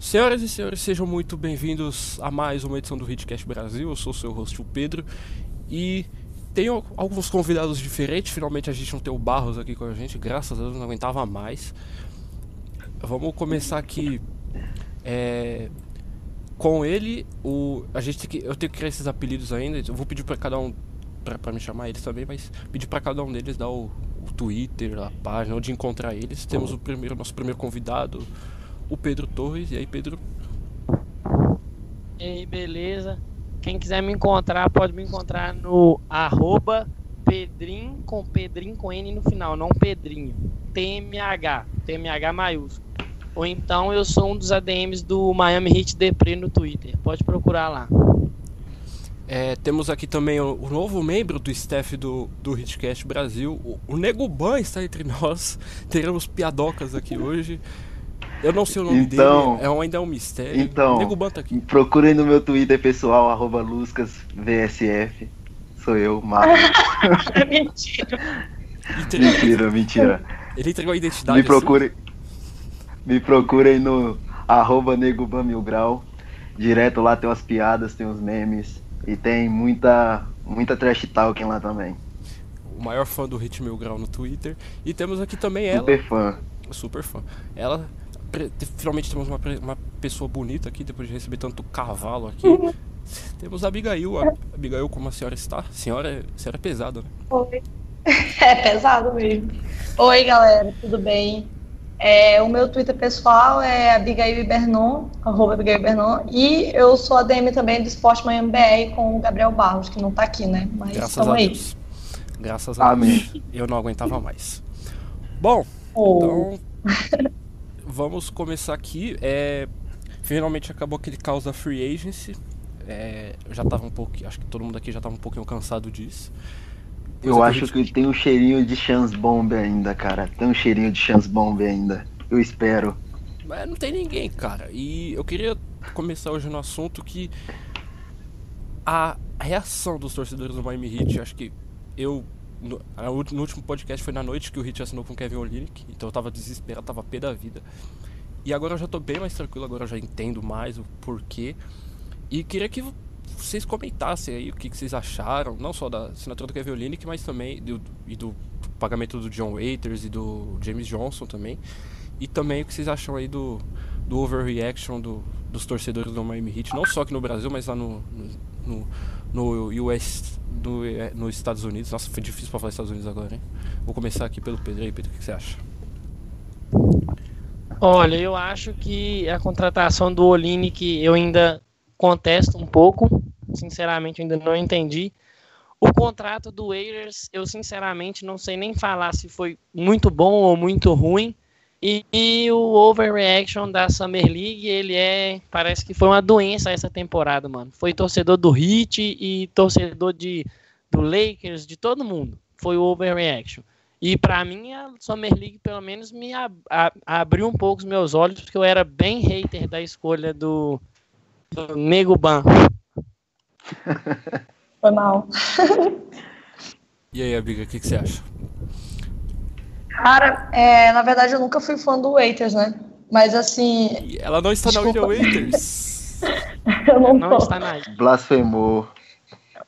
Senhoras e senhores, sejam muito bem-vindos a mais uma edição do Hitcast Brasil. Eu sou o seu host, o Pedro, e tenho alguns convidados diferentes. Finalmente a gente não tem o Barros aqui com a gente, graças a Deus não aguentava mais. Vamos começar aqui é, com ele. O, a gente que, eu tenho que criar esses apelidos ainda. Eu vou pedir para cada um para me chamar eles também, mas pedir para cada um deles dar o, o, Twitter, a página, onde encontrar eles. Temos o primeiro, nosso primeiro convidado, o Pedro Torres. E aí, Pedro? E aí, beleza? Quem quiser me encontrar, pode me encontrar no arroba Pedrinho com Pedrinho com N no final, não Pedrinho. TMH, TMH maiúsculo. Ou então eu sou um dos ADMs do Miami Heat Depre no Twitter. Pode procurar lá. É, temos aqui também o, o, novo membro do staff do, do Hitcast Brasil. O, o Nego Ban está entre nós. Teremos piadocas aqui hoje. Eu não sei o nome então, dele, é ainda é um mistério. Então, Nego Ban tá aqui. procurem no meu Twitter pessoal, arroba LuscasVSF. Sou eu, Marcos. é mentira. mentira, mentira. Ele entregou a identidade. Me procurem, assim? me procurem no arroba Neguban Mil Grau. Direto lá tem umas piadas, tem uns memes. E tem muita, muita trash talking lá também. O maior fã do Hit Mil Grau no Twitter. E temos aqui também ela. Super fã. Super fã. Ela. Finalmente temos uma, uma pessoa bonita aqui, depois de receber tanto cavalo aqui. temos a Abigail. A Abigail, como a senhora está? A senhora, a senhora é pesada, né? Oi. É pesado mesmo. Oi, galera, tudo bem? É, o meu Twitter pessoal é Abigail Bernon, arroba Abigail Bernon, e eu sou a DM também do Esporte Miami BR com o Gabriel Barros, que não tá aqui, né? Mas Graças a aí. Deus. Graças a Amém. Deus. Eu não aguentava mais. Bom, oh. então vamos começar aqui. É, finalmente acabou aquele caos da Free Agency. É, eu já tava um pouco. Acho que todo mundo aqui já tava um pouquinho cansado disso. Eu acho gente... que tem um cheirinho de chance bomb ainda, cara. Tem um cheirinho de chance bomb ainda. Eu espero. Mas não tem ninguém, cara. E eu queria começar hoje no assunto que a reação dos torcedores do Miami Heat, acho que eu no, no, último podcast foi na noite que o Heat assinou com o Kevin Olynyk, então eu tava desesperado, tava pé da vida. E agora eu já tô bem mais tranquilo, agora eu já entendo mais o porquê. E queria que vocês comentassem aí o que, que, vocês acharam, não só da assinatura do Kevin Olynyk, mas também do, e do pagamento do John Waiters e do James Johnson também. E também o que vocês acham aí do, do overreaction do, dos torcedores do Miami Heat, não só aqui no Brasil, mas lá no, no, no, no US, no, é, nos Estados Unidos. Nossa, foi difícil para falar Estados Unidos agora, hein? Vou começar aqui pelo Pedro. aí, Pedro, o que, que você acha? Olha, eu acho que a contratação do Olynyk eu ainda contesto um pouco, sinceramente ainda não entendi. O contrato do Waiters, eu sinceramente não sei nem falar se foi muito bom ou muito ruim. E, e, o overreaction da Summer League, ele é. Parece que foi uma doença essa temporada, mano. Foi torcedor do Heat e torcedor de, do Lakers, de todo mundo. Foi o overreaction. E para mim, a Summer League, pelo menos, me ab abriu um pouco os meus olhos, porque eu era bem hater da escolha do, do Nego Ban. Foi mal. e aí, amiga, o que, que, você acha? Cara, é, na verdade eu nunca fui fã do Waiters, né? Mas assim. Ela não está desculpa. na Waiters. eu não, não está na Blasfemou.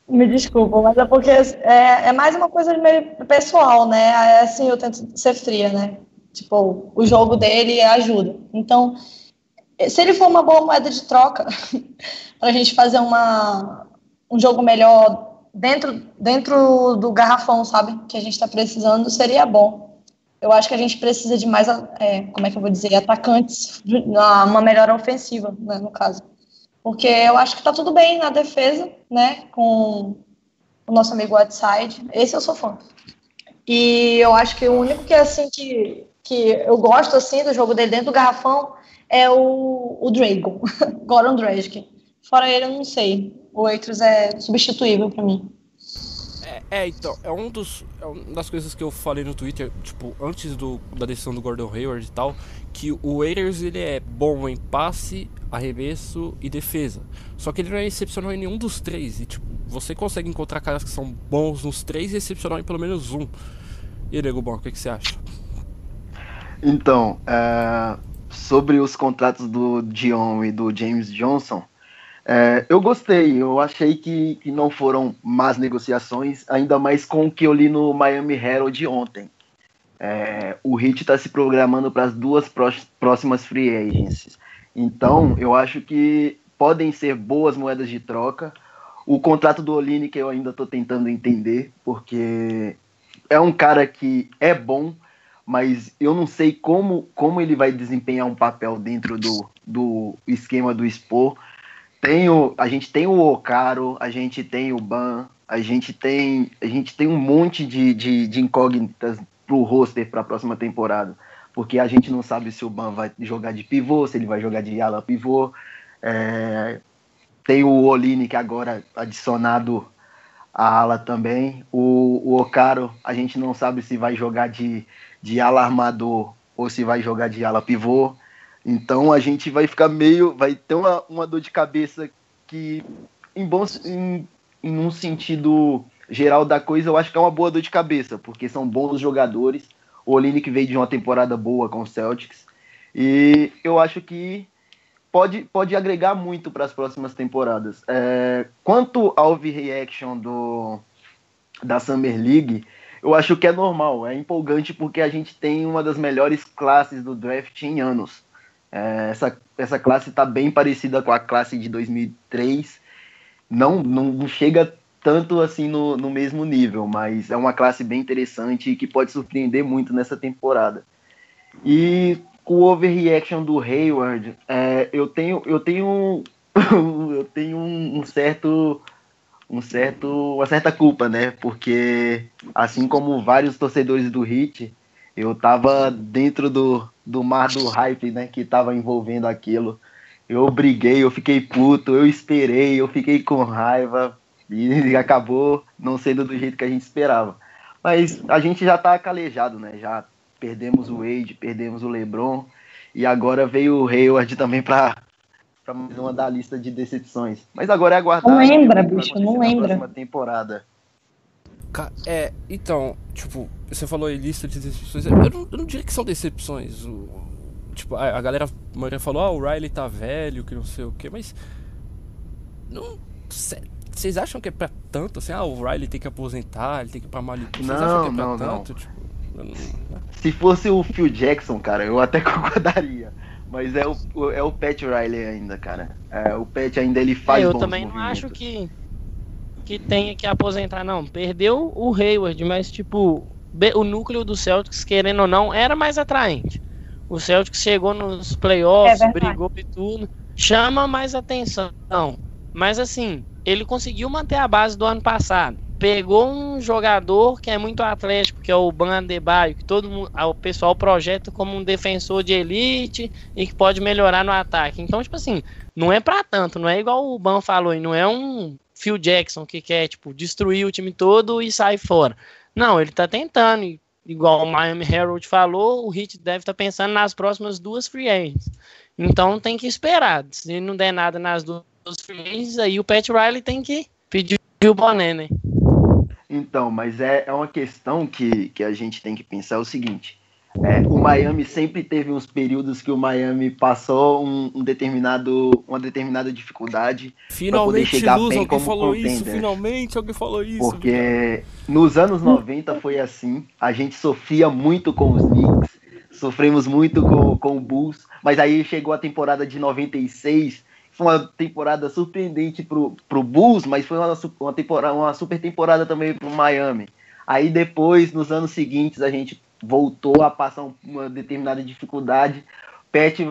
Me desculpa, mas é porque é, é mais uma coisa meio pessoal, né? É assim, eu tento ser fria, né? Tipo, o jogo dele ajuda. Então, se ele for uma boa moeda de troca para a gente fazer uma, um jogo melhor dentro, dentro do garrafão, sabe? Que a gente está precisando, seria bom. Eu acho que a gente precisa de mais, é, como é que eu vou dizer, atacantes, uma melhor ofensiva, né, no caso. Porque eu acho que está tudo bem na defesa, né? Com o nosso amigo Whiteside. Esse eu sou fã. E eu acho que o único que assim que, que eu gosto assim do jogo dele dentro do garrafão é o, o Dragon, Goran Dragic. Fora ele, eu não sei. O Eitros é substituível para mim. É, é, então, é um dos é uma das coisas que eu falei no Twitter, tipo, antes do, da decisão do Gordon Hayward e tal, que o Waiters ele é bom em passe, arremesso e defesa. Só que ele não é excepcional em nenhum dos três. E tipo, você consegue encontrar caras que são bons nos três e excepcional em pelo menos um. E aí, Nego Bom, o que, que você acha? Então, uh, sobre os contratos do Dion e do James Johnson, é, eu gostei, eu achei que, que não foram más negociações, ainda mais com o que eu li no Miami Herald ontem. É, o Heat está se programando para as duas próximas free agencies. Então, eu acho que podem ser boas moedas de troca. O contrato do Oline que eu ainda estou tentando entender, porque é um cara que é bom, mas eu não sei como, como ele vai desempenhar um papel dentro do, do esquema do Expo. Tem o, a gente tem o Ocaro, a gente tem o Ban, a gente tem, a gente tem um monte de, de, de incógnitas pro roster para a próxima temporada. Porque a gente não sabe se o Ban vai jogar de pivô, se ele vai jogar de ala pivô. É, tem o Oline, que agora adicionado a ala também. O, o Ocaro, a gente não sabe se vai jogar de, de ala armador ou se vai jogar de ala pivô. Então a gente vai ficar meio. Vai ter uma, uma dor de cabeça que, em, bom, em, em um sentido geral da coisa, eu acho que é uma boa dor de cabeça, porque são bons jogadores. O Oline que veio de uma temporada boa com o Celtics. E eu acho que pode, pode agregar muito para as próximas temporadas. É, quanto ao reaction do, da Summer League, eu acho que é normal, é empolgante porque a gente tem uma das melhores classes do draft em anos. É, essa, essa classe está bem parecida com a classe de 2003. Não, não chega tanto assim no, no mesmo nível, mas é uma classe bem interessante e que pode surpreender muito nessa temporada. E o overreaction do Hayward, é, eu tenho, eu tenho, eu tenho um, certo, um certo, uma certa culpa, né? Porque assim como vários torcedores do Heat, eu tava dentro do, do mar do hype, né? Que tava envolvendo aquilo. Eu briguei, eu fiquei puto, eu esperei, eu fiquei com raiva e acabou não sendo do jeito que a gente esperava. Mas a gente já tá calejado, né? Já perdemos o Wade, perdemos o LeBron e agora veio o Hayward também para para mais uma da lista de decepções. Mas agora é aguardar. Não lembra, bicho, não lembra. Próxima temporada. É, então, tipo, você falou aí lista de decepções. Eu não, eu não diria que são decepções. O, tipo, a, a galera a maioria falou, ah, o Riley tá velho, que não sei o que, mas. Não. Vocês acham que é pra tanto? Assim, ah, o Riley tem que aposentar, ele tem que ir pra Malibu. Vocês acham que é pra não, tanto? Não. Tipo, se fosse o Phil Jackson, cara, eu até concordaria. Mas é o, é o Pat Riley ainda, cara. É, o Pat ainda ele faz. É, eu também não acho que, que tenha que aposentar, não. Perdeu o Hayward, mas tipo, o núcleo do Celtics, querendo ou não, era mais atraente. O Celtics chegou nos playoffs, é brigou e tudo. Chama mais atenção. Mas assim, ele conseguiu manter a base do ano passado pegou um jogador que é muito atlético, que é o Ban Adebayo, que todo mundo, o pessoal projeta como um defensor de elite e que pode melhorar no ataque. Então, tipo assim, não é para tanto, não é igual o Ban falou, não é um Phil Jackson que quer, tipo, destruir o time todo e sair fora. Não, ele tá tentando, igual o Miami Herald falou, o Heat deve estar tá pensando nas próximas duas free agents. Então tem que esperar. Se não der nada nas duas free agents, aí o Pat Riley tem que pedir o boné, né? Então, mas é, é uma questão que, que a gente tem que pensar o seguinte. É, o Miami sempre teve uns períodos que o Miami passou um, um determinado, uma determinada dificuldade para poder chegar Luz, bem como falou contender. Isso, finalmente alguém falou isso. Porque nos anos 90 foi assim, a gente sofria muito com os Knicks, sofremos muito com, com o Bulls, mas aí chegou a temporada de 96 foi uma temporada surpreendente pro, pro Bulls, mas foi uma, uma, temporada, uma super temporada também pro Miami. Aí depois, nos anos seguintes, a gente voltou a passar uma determinada dificuldade. Pet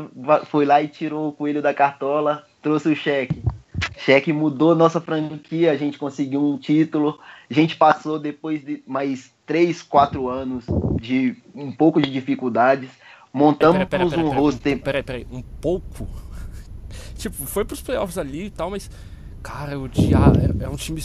foi lá e tirou o coelho da cartola, trouxe o cheque. Cheque mudou nossa franquia, a gente conseguiu um título. A gente passou depois de mais 3, 4 anos de um pouco de dificuldades. Montamos pera, pera, pera, um roster. Peraí, peraí, um pouco? tipo, foi pros playoffs ali e tal, mas. Cara, o Diabo é, é um time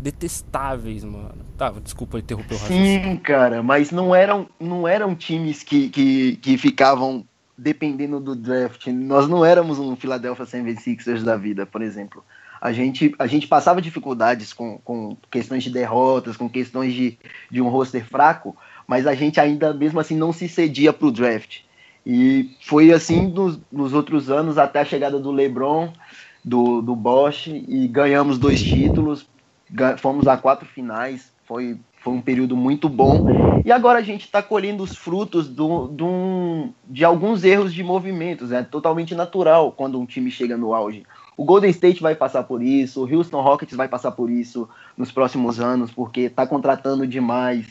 detestáveis, mano. Tá, desculpa interromper o raciocínio. Sim, cara, mas não eram, não eram times que, que, que ficavam dependendo do draft. Nós não éramos um Philadelphia 76ers da vida, por exemplo. A gente, a gente passava dificuldades com, com questões de derrotas, com questões de, de um roster fraco, mas a gente ainda, mesmo assim, não se cedia pro draft. E foi assim nos, nos outros anos, até a chegada do LeBron, do, do Bosch, e ganhamos dois títulos, fomos a quatro finais, foi, foi um período muito bom. E agora a gente está colhendo os frutos do, do, de alguns erros de movimentos, é totalmente natural quando um time chega no auge. O Golden State vai passar por isso, o Houston Rockets vai passar por isso nos próximos anos, porque está contratando demais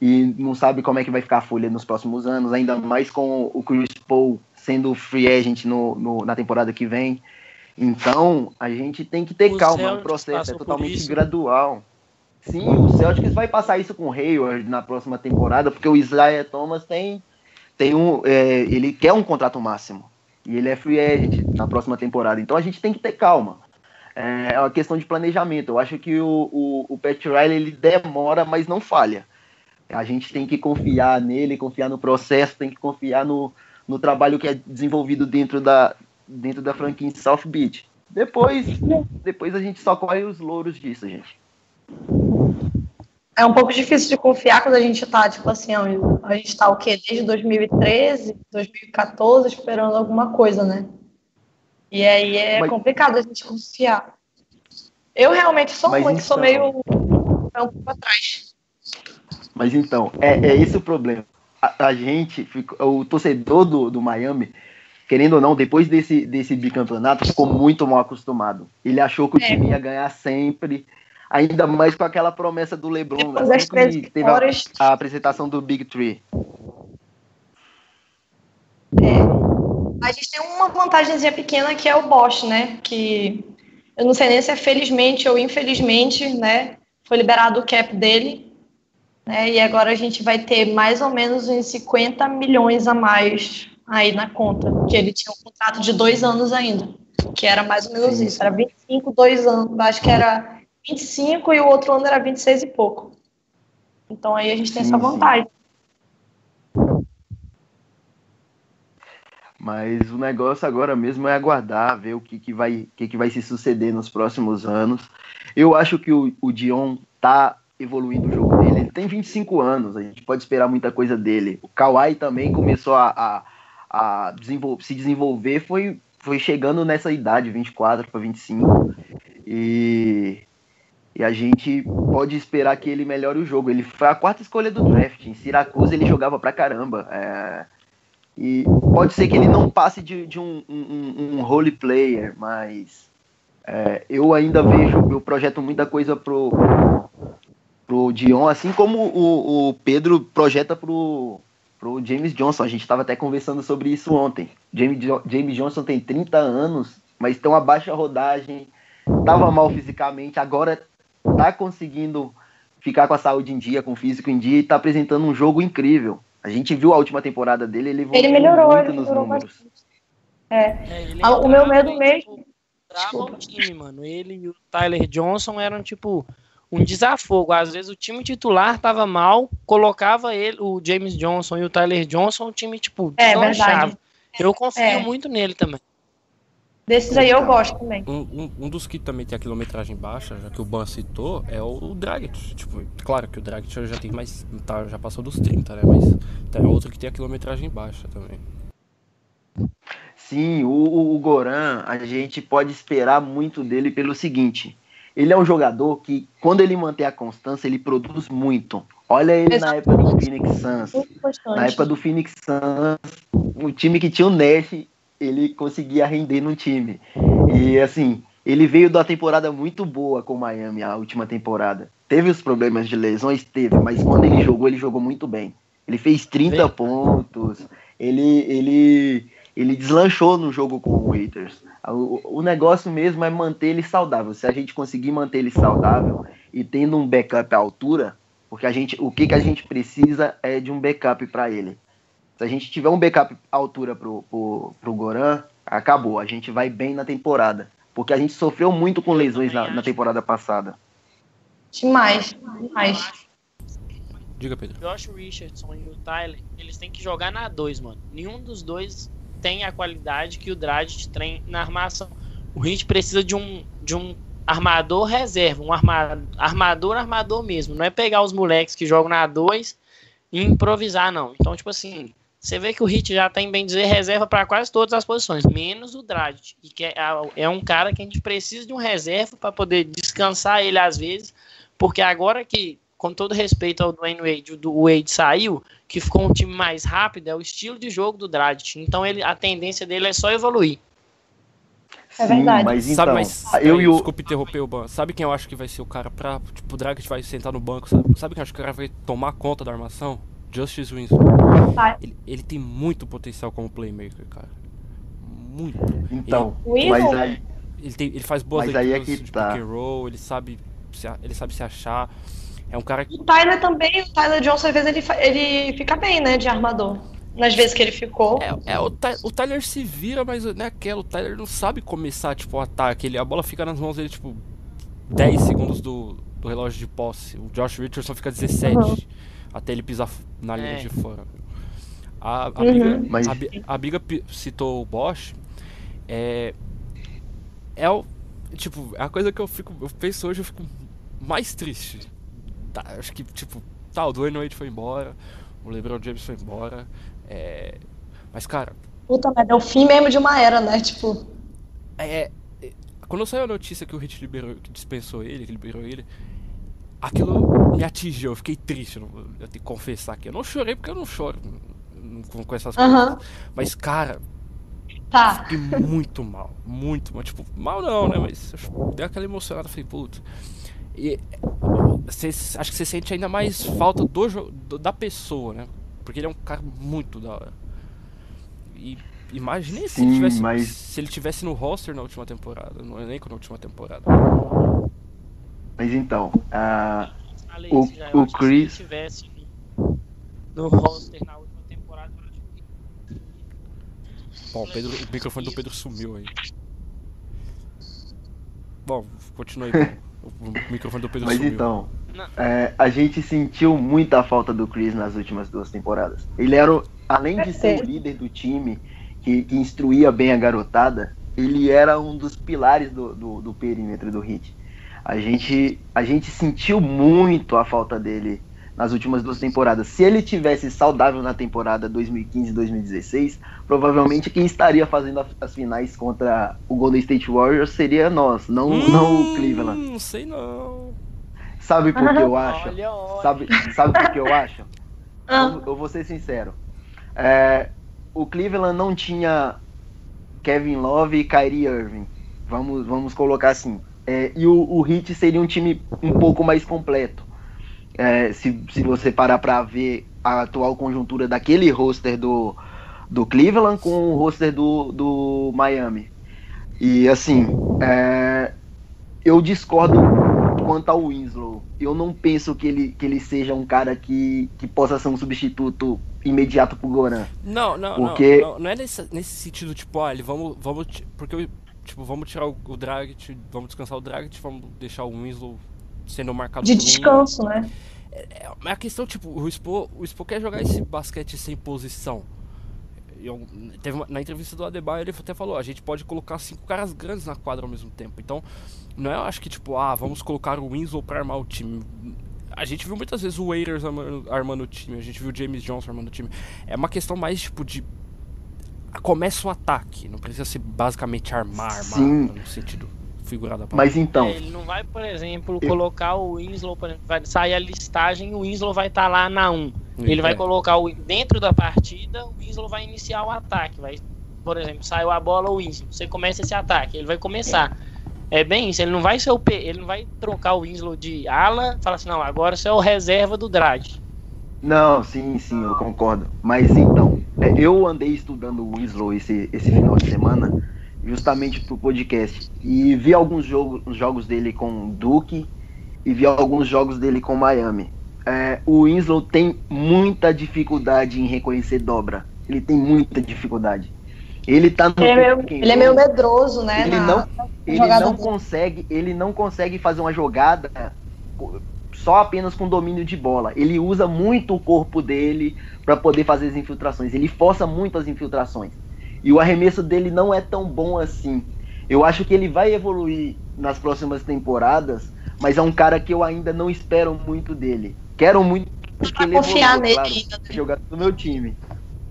e não sabe como é que vai ficar a folha nos próximos anos, ainda mais com o Chris Paul sendo free agent no, no na temporada que vem. Então, a gente tem que ter o calma, o processo é totalmente gradual. Sim, o Celtics vai passar isso com o Hayward na próxima temporada, porque o Isaiah Thomas tem, tem um, é, ele quer um contrato máximo. E ele é free agent na próxima temporada. Então a gente tem que ter calma. É, é uma questão de planejamento. Eu acho que o, o, o Pat Riley ele demora, mas não falha. A gente tem que confiar nele, confiar no processo, tem que confiar no, no trabalho que é desenvolvido dentro da, dentro da franquia em South Beach. Depois, depois a gente só corre os louros disso, gente. É um pouco difícil de confiar quando a gente tá, tipo assim, a gente tá o quê? Desde 2013, 2014, esperando alguma coisa, né? E aí é Mas... complicado a gente confiar. Eu realmente sou muito, então... sou meio um pouco atrás. Mas então, é, é esse o problema. A, a gente, o torcedor do, do Miami, querendo ou não, depois desse, desse bicampeonato, ficou muito mal acostumado. Ele achou que o é. time ia ganhar sempre, ainda mais com aquela promessa do LeBron, assim que teve a, a, apresentação do Big Three. É. A gente tem uma vantagemzinha pequena que é o Bosch, né? Que eu não sei nem se é felizmente ou infelizmente, né? Foi liberado o cap dele né? E agora a gente vai ter mais ou menos uns 50 milhões a mais aí na conta, que ele tinha um contrato de dois anos ainda, que era mais ou menos Sim. isso, era 25, dois anos, acho que era 25 e o outro ano era 26 e pouco. Então aí a gente tem essa vantagem. Mas o negócio agora mesmo é aguardar, ver o que, que, vai, que, que vai se suceder nos próximos anos. Eu acho que o, o Dion tá evoluindo o jogo dele. Ele tem 25 anos, a gente pode esperar muita coisa dele. O Kawhi também começou a, a, a desenvol se desenvolver, foi, foi chegando nessa idade, 24 para 25. E, e a gente pode esperar que ele melhore o jogo. Ele foi a quarta escolha do draft. Em Syracuse ele jogava pra caramba. É, e pode ser que ele não passe de, de um, um, um role player, mas é, eu ainda vejo, eu projeto muita coisa pro, pro Dion, assim como o, o Pedro projeta pro, pro James Johnson. A gente estava até conversando sobre isso ontem. James, James Johnson tem 30 anos, mas tem uma baixa rodagem, tava mal fisicamente, agora tá conseguindo ficar com a saúde em dia, com o físico em dia e tá apresentando um jogo incrível. A gente viu a última temporada dele, ele, ele melhorou muito ele nos melhorou números. É. é ah, o meu medo mesmo. Tipo, o time, mano. Ele e o Tyler Johnson eram tipo um desafogo. Às vezes o time titular tava mal, colocava ele, o James Johnson e o Tyler Johnson, o time, tipo, é, verdade. Eu confio é. muito nele também. Desses aí eu gosto também. Um, um, um, dos que também tem a quilometragem baixa, já que o Ban citou, é o, o Dragic. Tipo, claro que o Dragic já tem mais. Tá, já passou dos 30, né? Mas tem outro que tem a quilometragem baixa também. Sim, o, o Goran, a gente pode esperar muito dele pelo seguinte: ele é um jogador que, quando ele mantém a constância, ele produz muito. Olha ele na época do Phoenix Suns. Na época do Phoenix Suns, o time que tinha o Nash, ele conseguia render no time. E assim, ele veio da temporada muito boa com o Miami, a última temporada. Teve os problemas de lesões? Teve, mas quando ele jogou, ele jogou muito bem. Ele fez 30 pontos, ele, ele, ele deslanchou no jogo com o Waiters. O, o negócio mesmo é manter ele saudável. Se a gente conseguir manter ele saudável e tendo um backup à altura, porque a gente, o que, que a gente precisa é de um backup para ele. Se a gente tiver um backup à altura pro, pro, pro Goran, acabou. A gente vai bem na temporada. Porque a gente sofreu muito com lesões na, na temporada passada. Demais, demais. Diga, Pedro. Josh Richardson e o Tyler, eles têm que jogar na 2, mano. Nenhum dos dois tem a qualidade que o Dragic tem na armação. O Heat precisa de um, de um armador reserva, um armador, armador, mesmo. Não é pegar os moleques que jogam na 2 e improvisar, não. Então, tipo assim, você vê que o Hit já tem, bem dizer, reserva para quase todas as posições, menos o Dragic, que é, é um cara que a gente precisa de um reserva para poder descansar ele às vezes, porque agora que, com todo respeito ao Dwayne Wade, o Wade saiu, que ficou um time mais rápido, é o estilo de jogo do Dragic, então ele, a tendência dele é só evoluir. É verdade. Sim, mas então, sabe, mas, eu e o... Desculpa interromper o Ban. Sabe quem eu acho que vai ser o cara pra. Tipo, o Dragic vai sentar no banco, sabe? Sabe quem eu acho que o cara vai tomar conta da armação? Justice Winslow. Ele, ele, tem muito potencial como playmaker, cara. Muito. Então, ele, mas aí. Ele, tem, ele faz boas mas aí é que de tá. pick and roll, ele sabe, se, ele sabe se achar. É um cara que. O Tyler também, o Tyler Johnson, às vezes ele, ele fica bem, né, de armador. Nas vezes que ele ficou. É, é o, o, Tyler se vira, mas não é aquela. O Tyler não sabe começar, tipo, o ataque. Ele, a bola fica nas mãos dele, tipo, 10 segundos do, do relógio de posse. O Josh Richardson fica 17. Uhum até ele pisar na linha é. de fora. A, a, uhum. Biga, Mas... a, a Biga citou o Bosch. É, é o. Tipo, é a coisa que eu fico. Eu penso hoje, eu fico mais triste. Tá, acho que, tipo, tá, o Dwayne Wade foi embora, o LeBron James foi embora. É, mas, cara. Puta merda, é o fim mesmo de uma era, né? Tipo. É. é quando saiu a notícia que o Hit liberou, que dispensou ele, que liberou ele, aquilo me atingiu, eu fiquei triste, eu tenho que confessar aqui. Eu não chorei porque eu não choro com, com essas coisas. Mas, cara, tá. fiquei muito mal, muito mal. Tipo, mal não, né? Mas deu aquela emocionada, falei, puta. E cê, acho que você sente ainda mais falta do, do, da pessoa, né? Porque ele é um cara muito da hora. E imagine se, ele tivesse, mas... se ele tivesse no roster na última temporada, no elenco na última temporada. Mas então, uh, o, o Chris. Se tivesse no roster na última temporada. Bom, Pedro, o microfone do Pedro sumiu aí. Bom, continue aí. o microfone do Pedro Mas sumiu. então, é, a gente sentiu muita falta do Chris nas últimas duas temporadas. Ele era, além de ser o líder do time, que, que instruía bem a garotada, ele era um dos pilares do, do, do perímetro do Hit. A gente, a gente sentiu muito a falta dele nas últimas duas temporadas. Se ele tivesse saudável na temporada 2015-2016, provavelmente quem estaria fazendo as finais contra o Golden State Warriors seria nós, não, hum, não o Cleveland. Não sei não. Sabe por que eu acho? Olha, olha. Sabe, sabe por que eu acho? Eu, eu vou ser sincero. É, o Cleveland não tinha Kevin Love e Kyrie Irving. Vamos, vamos colocar assim. É, e o, o Heat seria um time um pouco mais completo. É, se, se você parar para ver a atual conjuntura daquele roster do, do Cleveland com o roster do, do Miami. E assim, é, eu discordo quanto ao Winslow. Eu não penso que ele, que ele seja um cara que, que possa ser um substituto imediato pro Goran. Não, não, porque... não, não, não é nesse, nesse sentido, tipo, olha, vamos, vamos. Porque tipo, vamos tirar o, o Dragic, vamos descansar o Dragic, vamos deixar o Winslow sendo marcado de descanso, né? É, é a questão, tipo, o Spo, o Spo quer jogar esse basquete sem posição. Eu, teve uma, na entrevista do Adebayo ele até falou, a gente pode colocar cinco caras grandes na quadra ao mesmo tempo. Então, não é, eu acho que tipo, ah, vamos colocar o Winslow para armar o time. A gente viu muitas vezes o Waiters armando, armando o time, a gente viu o James Johnson armando o time. É uma questão mais tipo de começa o ataque, não precisa ser basicamente armar, armar Sim. no sentido figurado. Mas então. É, ele não vai, por exemplo, eu... colocar o Winslow, por exemplo, vai sair a listagem e o Winslow vai estar tá lá na 1. Ele é. vai colocar o dentro da partida, o Winslow vai iniciar o ataque, vai por exemplo, saiu a bola o Winslow, você começa esse ataque, ele vai começar. É bem isso, ele não vai ser o P, ele não vai trocar o Winslow de ala, falar assim, não, agora você é o reserva do Drag. Não, sim, sim, eu concordo. Mas então, é, eu andei estudando o Winslow esse, esse final de semana, justamente pro podcast. E vi alguns jogo, jogos dele com Duke e vi alguns jogos dele com Miami. É, o Winslow tem muita dificuldade em reconhecer dobra. Ele tem muita dificuldade. Ele tá no ele é meio, ele é meio medroso, né? Ele não, ele não consegue, ele não consegue fazer uma jogada só apenas com domínio de bola. Ele usa muito o corpo dele para poder fazer as infiltrações. Ele força muito as infiltrações. E o arremesso dele não é tão bom assim. Eu acho que ele vai evoluir nas próximas temporadas, mas é um cara que eu ainda não espero muito dele. Quero muito que ele confiar evolua, nele claro, jogar no meu time.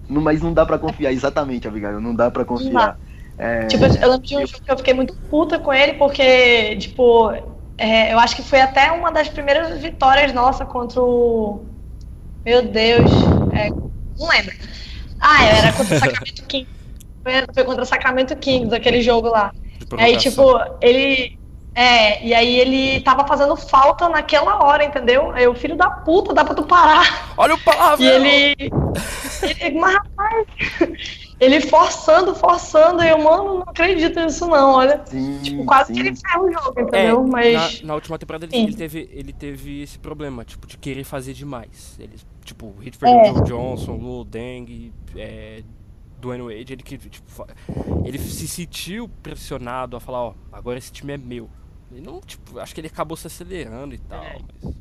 Não, mas não dá pra confiar, exatamente, Abigail. Não dá pra confiar. É... Tipo, eu lembro de um jogo que eu fiquei muito puta com ele, porque, tipo, é, eu acho que foi até uma das primeiras vitórias nossa contra o. Meu Deus. É, não lembro. Ah, era contra o Sacramento Kings. Foi, foi contra o Sacramento Kings, aquele jogo lá. Aí, tipo, ele. É, e aí ele tava fazendo falta naquela hora, entendeu? Aí o filho da puta, dá pra tu parar. Olha o palavra! E ele. ele mas rapaz. Ele forçando, forçando, e eu, mano, não acredito nisso não, olha. Sim, tipo, quase sim. que ele encerra o jogo, entendeu? É, Mas. Na, na última temporada ele, ele teve, ele teve esse problema, tipo, de querer fazer demais. Ele, tipo, o Hit perdeu É. o Joe Johnson, Lou Deng, é, Dwayne Wade, ele que, tipo, ele se sentiu pressionado a falar, ó, agora esse time é meu. Ele não, tipo, acho que ele acabou se acelerando e tal, É. mas...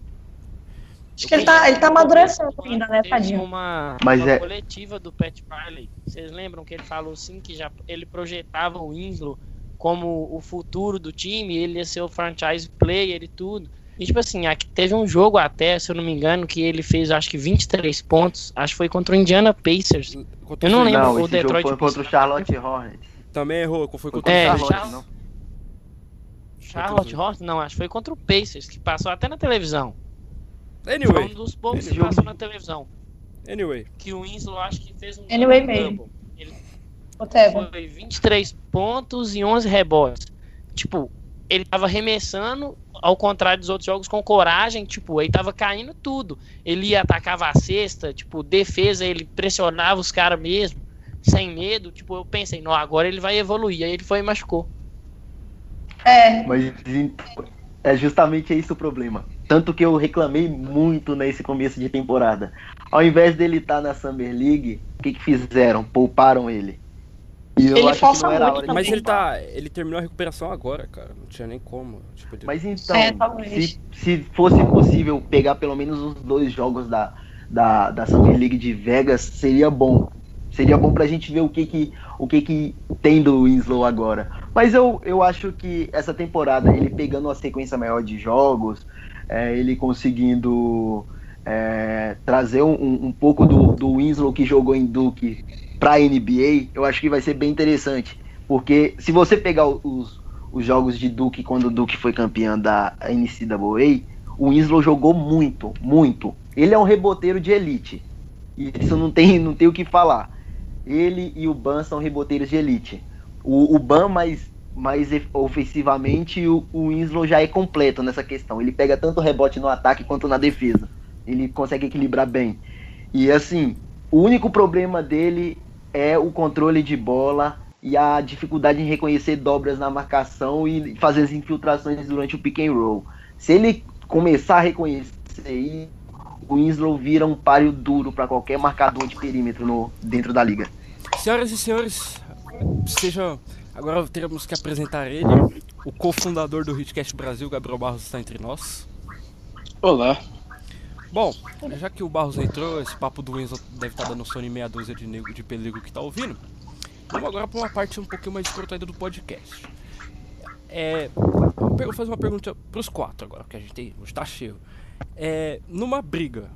Acho que ele tá, ele tá amadurecendo ainda, né, tadinho? Uma, Mas uma é- coletiva do Pat Riley. Vocês lembram que ele falou assim que já ele projetava o Winslow como o futuro do time, ele ia ser o franchise player e tudo. E tipo assim, aqui teve um jogo até, se eu não me engano, que ele fez acho que 23 pontos, acho que foi contra o Indiana Pacers. Contra Eu não lembro. Não, o esse Detroit jogo foi contra o. Charlotte Hornets. Também errou, foi Foi contra É, o Charlotte, Charlotte- não? Charlotte Hornets, não, acho que foi contra o Pacers, que passou até na televisão. Foi um Anyway, dos poucos esse que jogo- passou na televisão. anyway. Que o Winslow acho que fez um Anyway mesmo. Ele foi 23 pontos e 11 rebotes. Tipo, ele tava arremessando, ao contrário dos outros jogos, com coragem, tipo, ele tava caindo tudo. Ele ia atacava a cesta, tipo, defesa, ele pressionava os caras mesmo, sem medo. Tipo, eu pensei, não, agora ele vai evoluir. Aí ele foi e machucou. É, Mas é justamente esse o problema. Tanto que eu reclamei muito nesse começo de temporada. Ao invés dele estar na Summer League, o que, que fizeram? Pouparam ele. E eu Ele acho que força não era a muito hora de Mas ele tá. Ele terminou a recuperação agora, cara. Não tinha nem como. Tipo, ele- Mas então, É, se, se fosse possível pegar pelo menos os dois jogos da, da, da Summer League de Vegas, seria bom. Seria bom pra gente ver o que que, o que, que tem do Winslow agora. Mas eu, eu acho que essa temporada, ele pegando uma sequência maior de jogos, é, ele conseguindo é, trazer um, um- um pouco do, do Winslow que jogou em Duke pra NBA, eu acho que vai ser bem interessante. Porque se você pegar os, os jogos de Duke quando o Duke foi campeão da NCAA, o Winslow jogou muito, muito. Ele é um reboteiro de elite. Isso não tem, não tem o que falar. Ele e o Ban são reboteiros de elite. O, o Ban mais, mais ofensivamente o, o Winslow já é completo nessa questão. Ele pega tanto rebote no ataque quanto na defesa. Ele consegue equilibrar bem. E assim, o único problema dele é o controle de bola e a dificuldade em reconhecer dobras na marcação e fazer as infiltrações durante o pick and roll. Se ele começar a reconhecer isso, o Winslow vira um páreo duro para qualquer marcador de perímetro no, dentro da liga. Senhoras e senhores, seja. Agora teremos que apresentar ele, o cofundador do Hitcast Brasil, Gabriel Barros, está entre nós. Olá. Bom, já que o Barros entrou, esse papo do Winslow deve estar dando sono em meia dúzia de nego de que tá ouvindo. Vamos agora para uma parte um pouquinho mais descontraída do podcast. É, vou fazer uma pergunta pros quatro agora, que a gente tem, hoje tá cheio. É, numa briga,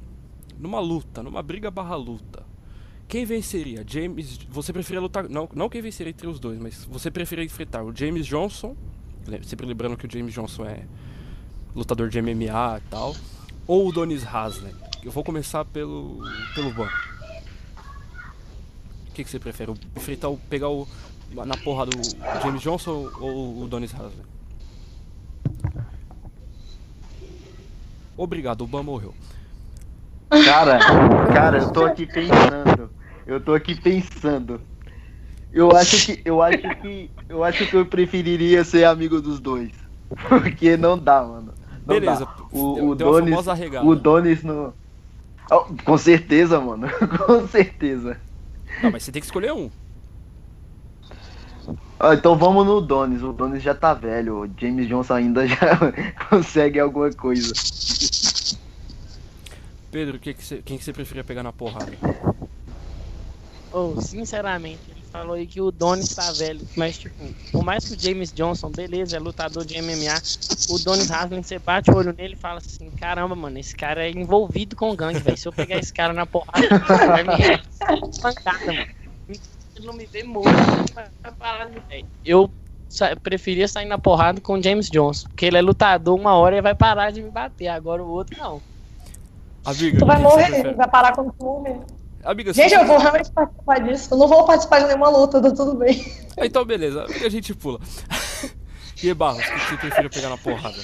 numa luta, numa briga barra luta, quem venceria? James, você preferia lutar, não, não quem venceria entre os dois, mas você preferia enfrentar o James Johnson, sempre lembrando que o James Johnson é lutador de MMA e tal, ou o Donis Haslem? Eu vou começar pelo pelo Ban. O que, que você prefere? Enfrentar o pegar o na porra do James Johnson ou o Donis Haslem? Obrigado, o Ban morreu. Cara, cara, eu tô aqui pensando. Eu tô aqui pensando. Eu acho que eu acho que eu acho que eu preferiria ser amigo dos dois. Porque não dá, mano. Não Beleza. O, deu- o deu Donis, o Donis no Oh, com certeza, mano. com certeza. Não, mas você tem que escolher um. Ah, então vamos no Donis. O Donis já tá velho. O James Johnson ainda já consegue alguma coisa. Pedro, que que você- quem que você preferia pegar na porrada? oh, sinceramente, falou aí que o Donis tá velho, mas tipo, por mais que o James Johnson, beleza, é lutador de MMA, o Donis Haslem, você bate o olho nele e fala assim, caramba, mano, esse cara é envolvido com gangue, velho. Se eu pegar esse cara na porrada, vai me pancada, mano. Ele não me vê morto, vai parar, velho. Eu preferia sair na porrada com o James Johnson, porque ele é lutador uma hora e vai parar de me bater, agora o outro não. Amiga, Tu vai o morrer, vai parar com fome. Amiga, Gente, eu vou realmente participar disso. Eu não vou participar de nenhuma luta, tá tudo bem. Ah, Então, beleza. Amiga, a gente pula. e aí, Barros, o que você prefere pegar na porrada?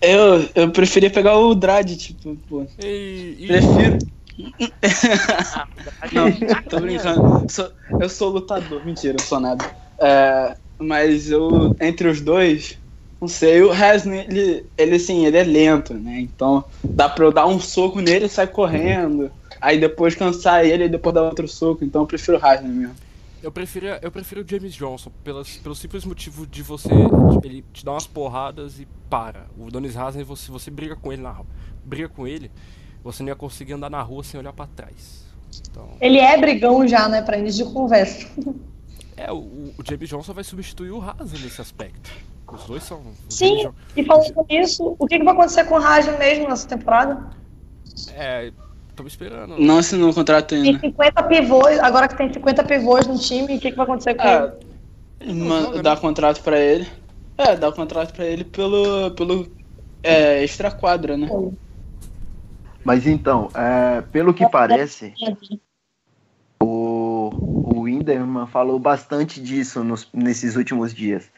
Eu, eu preferia pegar o Dredd, tipo, pô. E, e- Prefiro. Ah, Não, tô brincando. Sou- eu sou lutador, mentira, eu sou nada. É, mas eu, entre os dois, não sei, o Hasney, ele, ele assim, ele é lento, né? Então dá pra eu dar um soco nele e sair correndo. Aí depois cansar ele e depois dar outro soco. Então eu prefiro o Hasney mesmo. Eu prefiro, eu prefiro o James Johnson, pelas, pelo simples motivo de você. Ele te dá umas porradas e para. O Donis Haslem, você, você briga com ele na rua. Briga com ele, você não ia conseguir andar na rua sem olhar pra trás. Então. Ele é brigão já, né, pra início de conversa. É, o, o James Johnson vai substituir o Haslem nesse aspecto. Os dois são. os Sim, e falando nisso, o que, que vai acontecer com o Raj mesmo nessa temporada? É, estamos esperando. Não assinou o contrato Tem ainda. 50 pivôs, agora que tem 50 pivôs no time, o que, que vai acontecer com Ah, ele? Ele não Ma- joga, dar né? contrato pra ele. É, dar o contrato pra ele pelo, pelo é, extra quadra, né? Mas então, é, pelo que parece, o, o Winderman falou bastante disso nos- nesses últimos dias.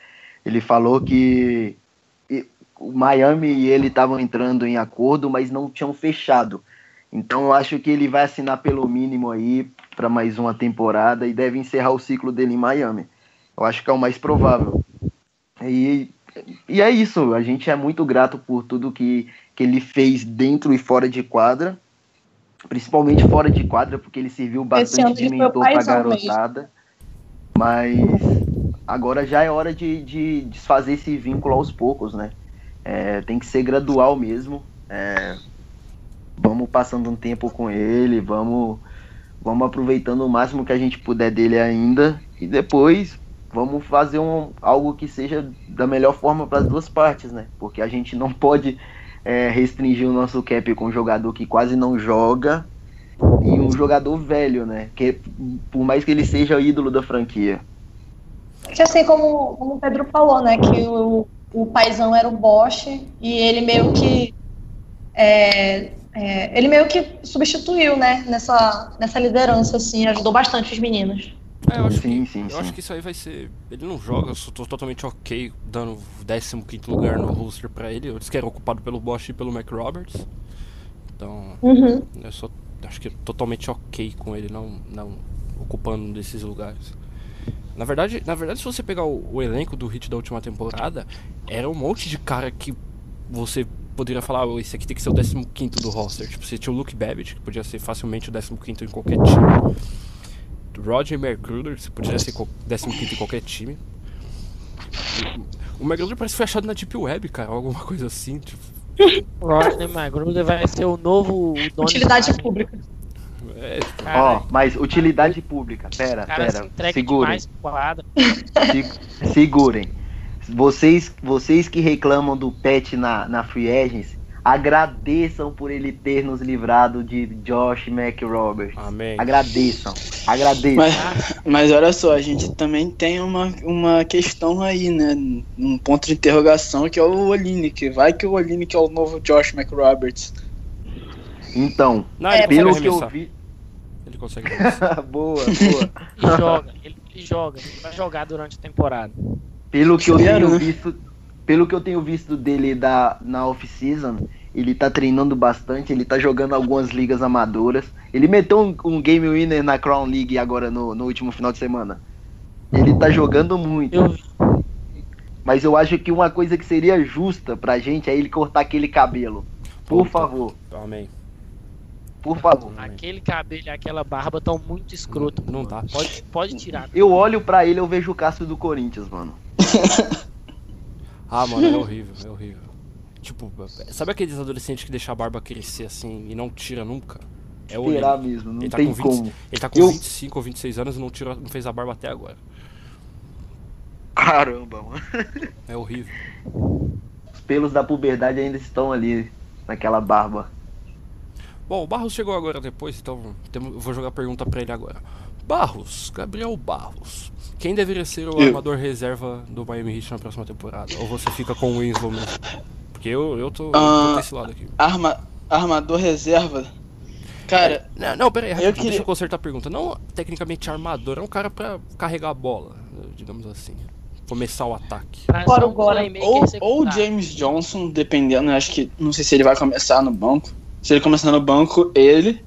Ele falou que e- o Miami e ele estavam entrando em acordo, mas não tinham fechado. Então eu acho que ele vai assinar pelo mínimo aí para mais uma temporada e deve encerrar o ciclo dele em Miami. Eu acho que é o mais provável. E, e é isso, a gente é muito grato por tudo que, que ele fez dentro e fora de quadra, principalmente fora de quadra, porque ele serviu bastante de mentor pra garotada. Mas agora já é hora de, de desfazer esse vínculo aos poucos, né? É, tem que ser gradual mesmo. É, vamos passando um tempo com ele, vamos, vamos aproveitando o máximo que a gente puder dele ainda e depois vamos fazer um, algo que seja da melhor forma para as duas partes, né? Porque a gente não pode é, restringir o nosso cap com um jogador que quase não joga e um jogador velho, né? Que por mais que ele seja o ídolo da franquia. Que assim como, como o Pedro falou, né, que o, o paizão era o Bosch e ele meio que é, é, ele meio que substituiu, né, nessa, nessa liderança, assim, ajudou bastante os meninos. É, eu acho Sim, que, sim, eu sim. acho que isso aí vai ser. Ele não joga, eu sou tô totalmente ok dando o 15 lugar no roster pra ele. Eles que era ocupado pelo Bosch e pelo Mac Roberts. Então, Uhum. eu sou acho que totalmente ok com ele não, não ocupando desses lugares. Na verdade, na verdade, se você pegar o, o elenco do hit da última temporada, era um monte de cara que você poderia falar, "Oh, esse aqui tem que ser o 15 do roster. Tipo, você tinha o Luke Babbitt, que podia ser facilmente o 15 em qualquer time. Roger Magruder, você podia ser co- 15 em qualquer time. O Magruder parece que foi achado na Deep Web, cara, alguma coisa assim. Tipo, Rodney Magruder vai ser o novo Donis Utilidade pública. é, Ó, mas utilidade pública, pera, o se pera, segurem. Se- segurem. Vocês, vocês que reclamam do pet na, na Free Agents, agradeçam por ele ter nos livrado de Josh McRoberts. amém. Agradeçam. Agradeçam. Mas, mas olha só, a gente também tem uma, uma questão aí, né? Um ponto de interrogação que é o Olinick. Vai que o Olinick é o novo Josh McRoberts. Então, Não, ele É, pelo que eu vi. Ele consegue boa, boa. Ele joga, ele, ele joga, ele vai jogar durante a temporada. Pelo que eu tenho né? visto, pelo que eu tenho visto dele da, na off-season, ele tá treinando bastante, ele tá jogando algumas ligas amadoras. Ele meteu um, um game winner na Crown League agora no, no último final de semana. Ele tá jogando muito. Eu. Mas eu acho que uma coisa que seria justa pra gente é ele cortar aquele cabelo. Por Puta. favor, Amém. Por favor. Aquele cabelo e aquela barba tão muito escroto. Não dá. Pode, pode tirar. Eu olho pra ele, eu vejo o Cássio do Corinthians, mano. Ah, mano, é horrível, é horrível. Tipo, sabe aqueles adolescentes que deixam a barba crescer assim e não tira nunca? É Olinick. mesmo, não Ele tá tem com 20 como. Ele tá com Eu- 25 ou 26 anos e não, tirou, não fez a barba até agora. Caramba, mano. É horrível. Os pelos da puberdade ainda estão ali, naquela barba. Bom, o Barros chegou agora depois, então temo- eu vou jogar a pergunta pra ele agora. Barros, Gabriel Barros. Quem deveria ser o Eu. armador reserva do Miami Heat na próxima temporada? Ou você fica com o Winslow mesmo? Porque eu, eu tô, eu Ah. desse lado aqui. Arma, armador reserva. Cara, Não, não, pera aí, rapidinho, queria- deixa eu consertar a pergunta. Não tecnicamente armador, é um cara pra carregar a bola, digamos assim. Começar o ataque. Fora o playmaker ou, ou. James Johnson, dependendo, eu acho que. Não sei se ele vai começar no banco. Se ele começar no banco, ele.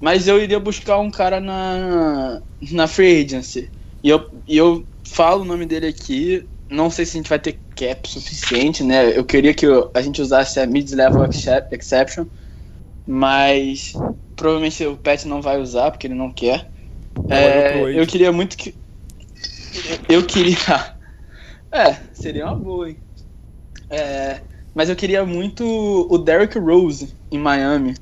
Mas eu iria buscar um cara na, na free agency. E eu, e eu falo o nome dele aqui. Não sei se a gente vai ter cap suficiente, né? Eu queria que a gente usasse a mid-level excep- exception. Mas provavelmente o Pet não vai usar, porque ele não quer. É, Wade. eu queria muito que. Eu queria. É, seria uma boa, hein? É, mas eu queria muito o Derrick Rose em Miami.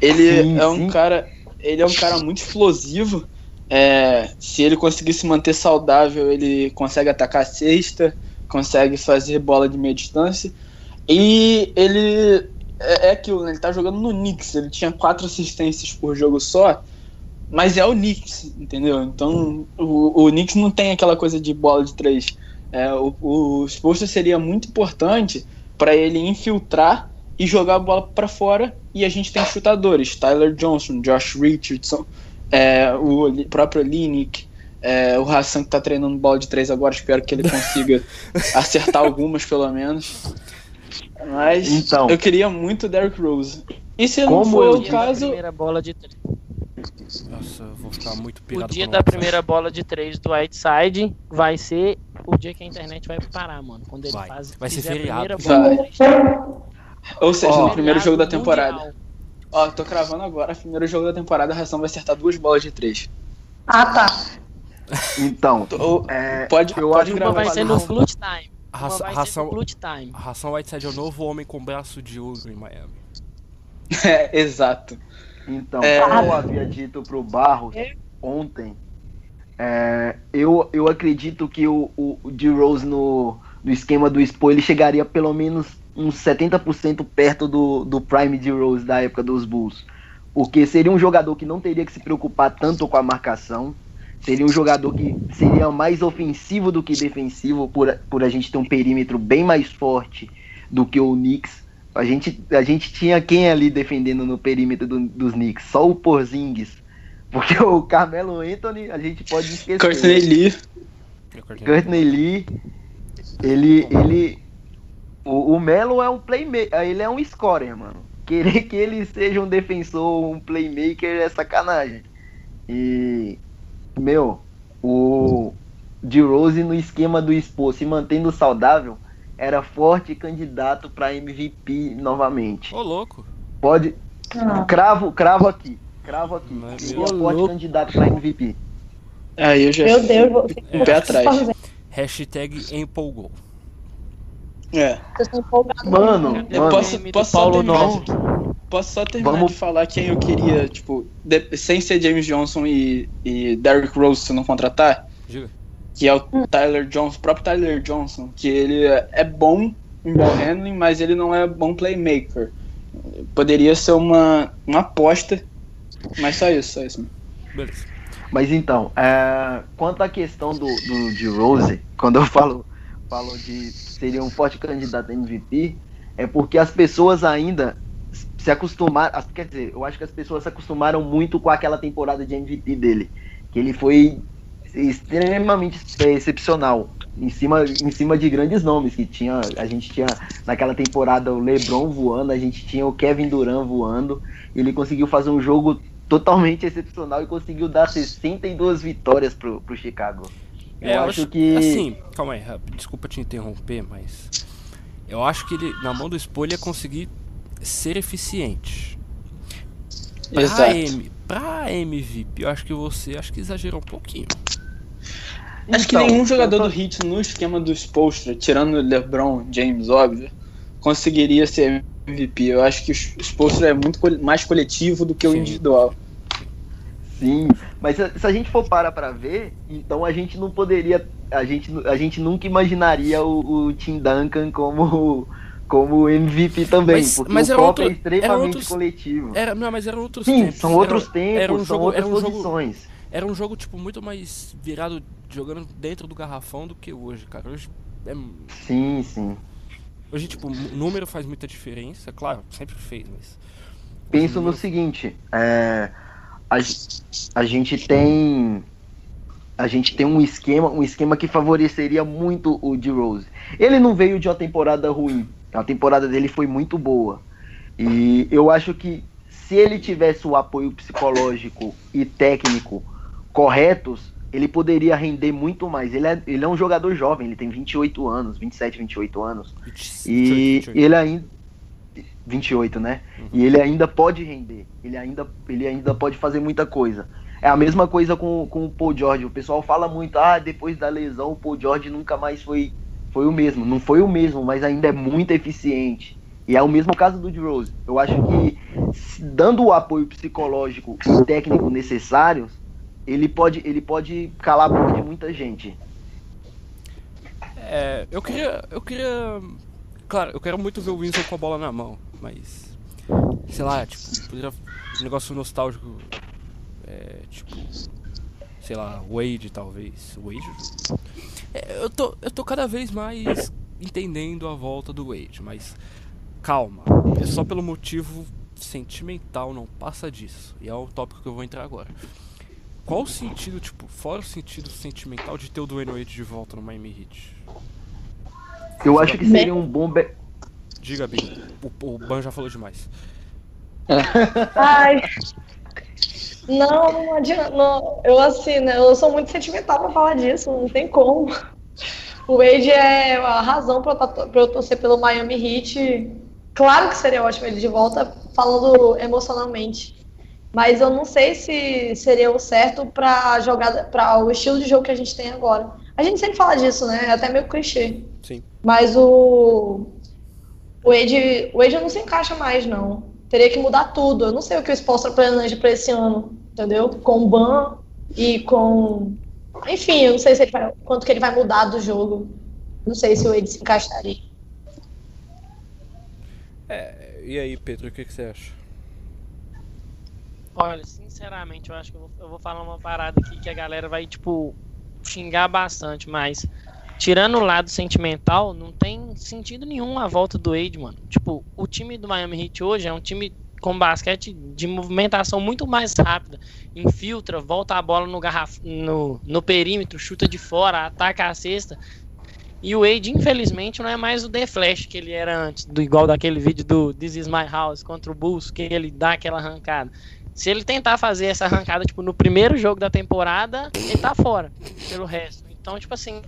Ele Sim, é um sim. cara. Ele é um cara muito explosivo. É, se ele conseguir se manter saudável, ele consegue atacar a cesta, consegue fazer bola de meia distância. E ele é, é aquilo, né? Ele tá jogando no Knicks. Ele tinha quatro assistências por jogo só. Mas é o Knicks, entendeu? Então o, o Knicks não tem aquela coisa de bola de três. É, o, o Spolstra seria muito importante para ele infiltrar e jogar a bola para fora. E a gente tem chutadores: Tyler Johnson, Josh Richardson, é, o próprio Linick, é, o Hassan que tá treinando bola de três agora. Espero que ele consiga acertar algumas pelo menos. Mas Então. eu queria muito o Derrick Rose. E se não Como for o caso, primeira bola de três. Nossa, eu vou ficar muito O dia da primeira bola de três do Whiteside vai ser o dia que a internet vai parar, mano. Quando ele Vai. faz Vai ser feriado. primeira bola de Vai. Ou seja, Ó, no primeiro jogo da temporada. mundial. Ó, tô cravando agora, primeiro jogo da temporada, a Ração vai acertar duas bolas de três. Ah, tá. Então, Ou- é, Pode, eu pode acho que vai ser no clutch time. A raça- vai ser ração, clutch time. a ração Whiteside é o novo homem com braço de ouro em Miami. É, exato. Então, É. como eu havia dito pro Barros ontem, é, eu, eu acredito que o, o, o D-Rose no, no esquema do Expo, ele chegaria pelo menos uns 70% perto do, do Prime D-Rose da época dos Bulls. Porque seria um jogador que não teria que se preocupar tanto com a marcação, seria um jogador que seria mais ofensivo do que defensivo, por, por a gente ter um perímetro bem mais forte do que o Knicks. A gente, a gente tinha quem ali defendendo no perímetro do- dos Knicks? Só o Porzingis. Porque o Carmelo Anthony, a gente pode esquecer. Courtney Lee. Courtney Lee, ele, ele, o, o Melo é um playmaker, ele é um scorer, mano. Querer que ele seja um defensor, um playmaker é sacanagem. E, meu, o de Rose no esquema do Expo, se mantendo saudável, era forte candidato para MVP novamente. Ô, louco. Pode, Ah. cravo, cravo aqui, cravo aqui. Mas, Seria meu forte louco. candidato para MVP. Aí eu já. Meu Deus, vou Um pé atrás. Hashtag empolgou. É. Empolgados. Mano, Eu mano, posso, posso só Paulo terminar, Novo. de, posso só terminar Vamos- de falar quem eu queria, tipo, de- sem ser James Johnson e, e Derrick Rose se não contratar, Diga. que é o Tyler Johnson, o próprio Tyler Johnson, que ele é é bom em ball handling, mas ele não é bom playmaker. Poderia ser uma, uma aposta, mas só isso, só isso. Beleza. Mas então, é, quanto à questão do, do de Rose, quando eu falo, falo de seria um forte candidato a MVP, é porque as pessoas ainda se acostumaram, quer dizer, eu acho que as pessoas se acostumaram muito com aquela temporada de MVP dele, que ele foi extremamente excepcional, em cima, em cima de grandes nomes que tinha, a gente tinha naquela temporada o LeBron voando, a gente tinha o Kevin Durant voando, ele conseguiu fazer um jogo totalmente excepcional e conseguiu dar 62 vitórias pro, pro Chicago. Eu, É, acho que Assim, calma aí, rápido, desculpa te interromper, mas. Eu acho que ele, na mão do ele ia conseguir ser eficiente. Pra, Exato. M, pra MVP, eu acho que você acho que exagerou um pouquinho. Acho que Então, nenhum jogador tô- do Heat no esquema dos Postra, tirando o LeBron James, óbvio, conseguiria ser MVP. Eu acho que o Spolstra é muito mais coletivo do que o Sim. individual. Sim, mas se, a gente for parar pra ver, então a gente não poderia, a gente, a gente nunca imaginaria o, o Tim Duncan como como MVP também, Mas- porque mas o era foco outro- é extremamente era outros- coletivo. Era, não, mas eram outros Sim, tempos. são outros Era- tempos, era um são jogo, outras era um jogo, posições. era um jogo tipo muito mais virado jogando dentro do garrafão do que hoje, cara. Hoje é Sim, sim. hoje tipo, o número faz muita diferença, claro, sempre fez, mas Penso no número- seguinte, é, a, a gente tem a gente tem um esquema, um esquema que favoreceria muito o D Rose. Ele não veio de uma temporada ruim. A temporada dele foi muito boa. E eu acho que se ele tivesse o apoio psicológico e técnico corretos, ele poderia render muito mais. Ele é, ele é um jogador jovem, ele tem 28 anos, 27, 28 anos. 28, E 28. ele ainda. 28, né? E ele ainda pode render. Ele ainda, ele ainda pode fazer muita coisa. É a mesma coisa com, com o Paul George. O pessoal fala muito, ah, depois da lesão o Paul George nunca mais foi, foi o mesmo. Não foi o mesmo, mas ainda é muito eficiente. E é o mesmo caso do D-Rose. Eu acho que dando o apoio psicológico e técnico necessários, ele pode, ele pode calar a boca de muita gente. É, eu queria. Eu queria. Claro, eu quero muito ver o Winslow com a bola na mão, mas. Sei lá, tipo, poderia- um negócio nostálgico. É, tipo. Sei lá, Wade talvez. Wade? É, eu, tô, eu tô cada vez mais entendendo a volta do Wade, mas. Calma, é só pelo motivo sentimental, não passa disso. E é o tópico que eu vou entrar agora. Qual o sentido, tipo, fora o sentido sentimental de ter o Dwayne Wade de volta no Miami Heat? Eu acho que seria um bom. be- Diga, Bin. O, o Ban já falou demais. Ai. Não, não adianta. Não. Eu, assim, né? Eu sou muito sentimental pra falar disso, não tem como. O Wade é a razão pra eu, tá- pra eu torcer pelo Miami Heat. Claro que seria ótimo ele de volta, falando emocionalmente. Mas eu não sei se seria o certo pra jogada, para o estilo de jogo que a gente tem agora. A gente sempre fala disso, né? É até meio clichê. Sim. Mas o. O Wade, o Wade não se encaixa mais, não. Teria que mudar tudo. Eu não sei o que o Spolstra planeja pra esse ano, entendeu? Com o Ban e com. Enfim, eu não sei se ele vai- quanto que ele vai mudar do jogo. Não sei se o Wade se encaixaria. É, e aí, Pedro, o que, que você acha? Olha, sinceramente, eu acho que eu vou, eu vou falar uma parada aqui que a galera vai, tipo, xingar bastante, mas tirando o lado sentimental, não tem sentido nenhum a volta do Wade, mano. Tipo, o time do Miami Heat hoje é um time com basquete de movimentação muito mais rápida. Infiltra, volta a bola no, garraf... no, no perímetro, chuta de fora, ataca a cesta. E o Wade, infelizmente, não é mais o The Flash que ele era antes, do igual daquele vídeo do This Is My House contra o Bulls, que ele dá aquela arrancada. Se ele tentar fazer essa arrancada, tipo, no primeiro jogo da temporada, ele tá fora pelo resto. Então, tipo assim,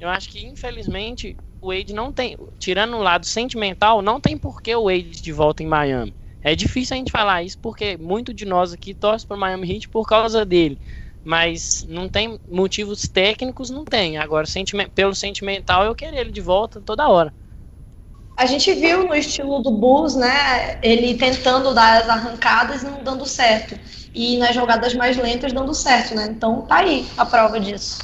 eu acho que infelizmente o Wade não tem, tirando o lado sentimental, não tem por que o Wade de volta em Miami. É difícil a gente falar isso porque muito de nós aqui torce pro Miami Heat por causa dele. Mas não tem motivos técnicos, não tem. Agora, pelo sentimental, eu queria ele de volta toda hora. A gente viu no estilo do Bulls, né? Ele tentando dar as arrancadas e não dando certo. E nas jogadas mais lentas dando certo, né? Então tá aí a prova disso.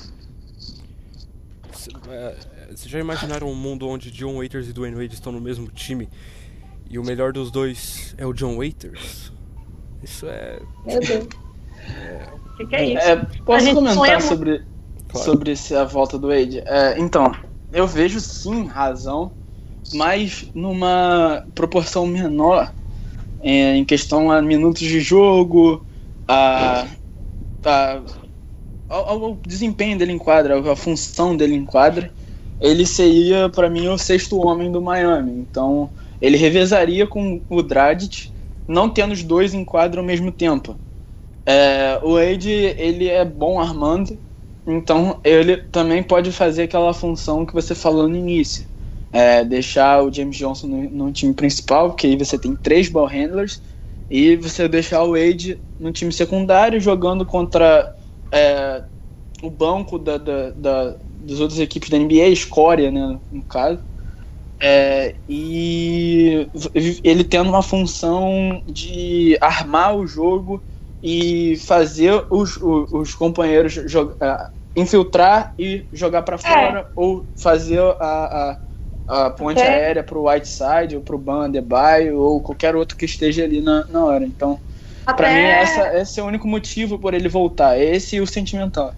É, Vocês já imaginaram um mundo onde John Waiters e Dwayne Wade estão no mesmo time e o melhor dos dois é o John Waiters? Isso é. Meu Deus. O que, que é isso? É, A posso comentar sobre, Claro. sobre esse, a volta do Wade? É, então, eu vejo sim razão, mas numa proporção menor é, em questão a minutos de jogo, a, a- ao, ao desempenho dele em quadra, a função dele em quadra, ele seria, para mim, o sexto homem do Miami. Então, ele revezaria com o Dragic, não tendo os dois em quadra ao mesmo tempo. É, o Wade, ele é bom armando, então ele também pode fazer aquela função que você falou no início. É, deixar o James Johnson no, no time principal, porque aí você tem três ball handlers, e você deixar o Wade no time secundário, jogando contra é, o banco da, da, da- das outras equipes da NBA, escória, né, no caso. É, e ele tendo uma função de armar o jogo e fazer os, os, os companheiros jogar, infiltrar e jogar para fora, é. ou fazer a, a, a ponte é. aérea para o Whiteside, ou para o Ban ou qualquer outro que esteja ali na, na hora. Então, para mim, essa, esse é o único motivo por ele voltar. Esse e o sentimental.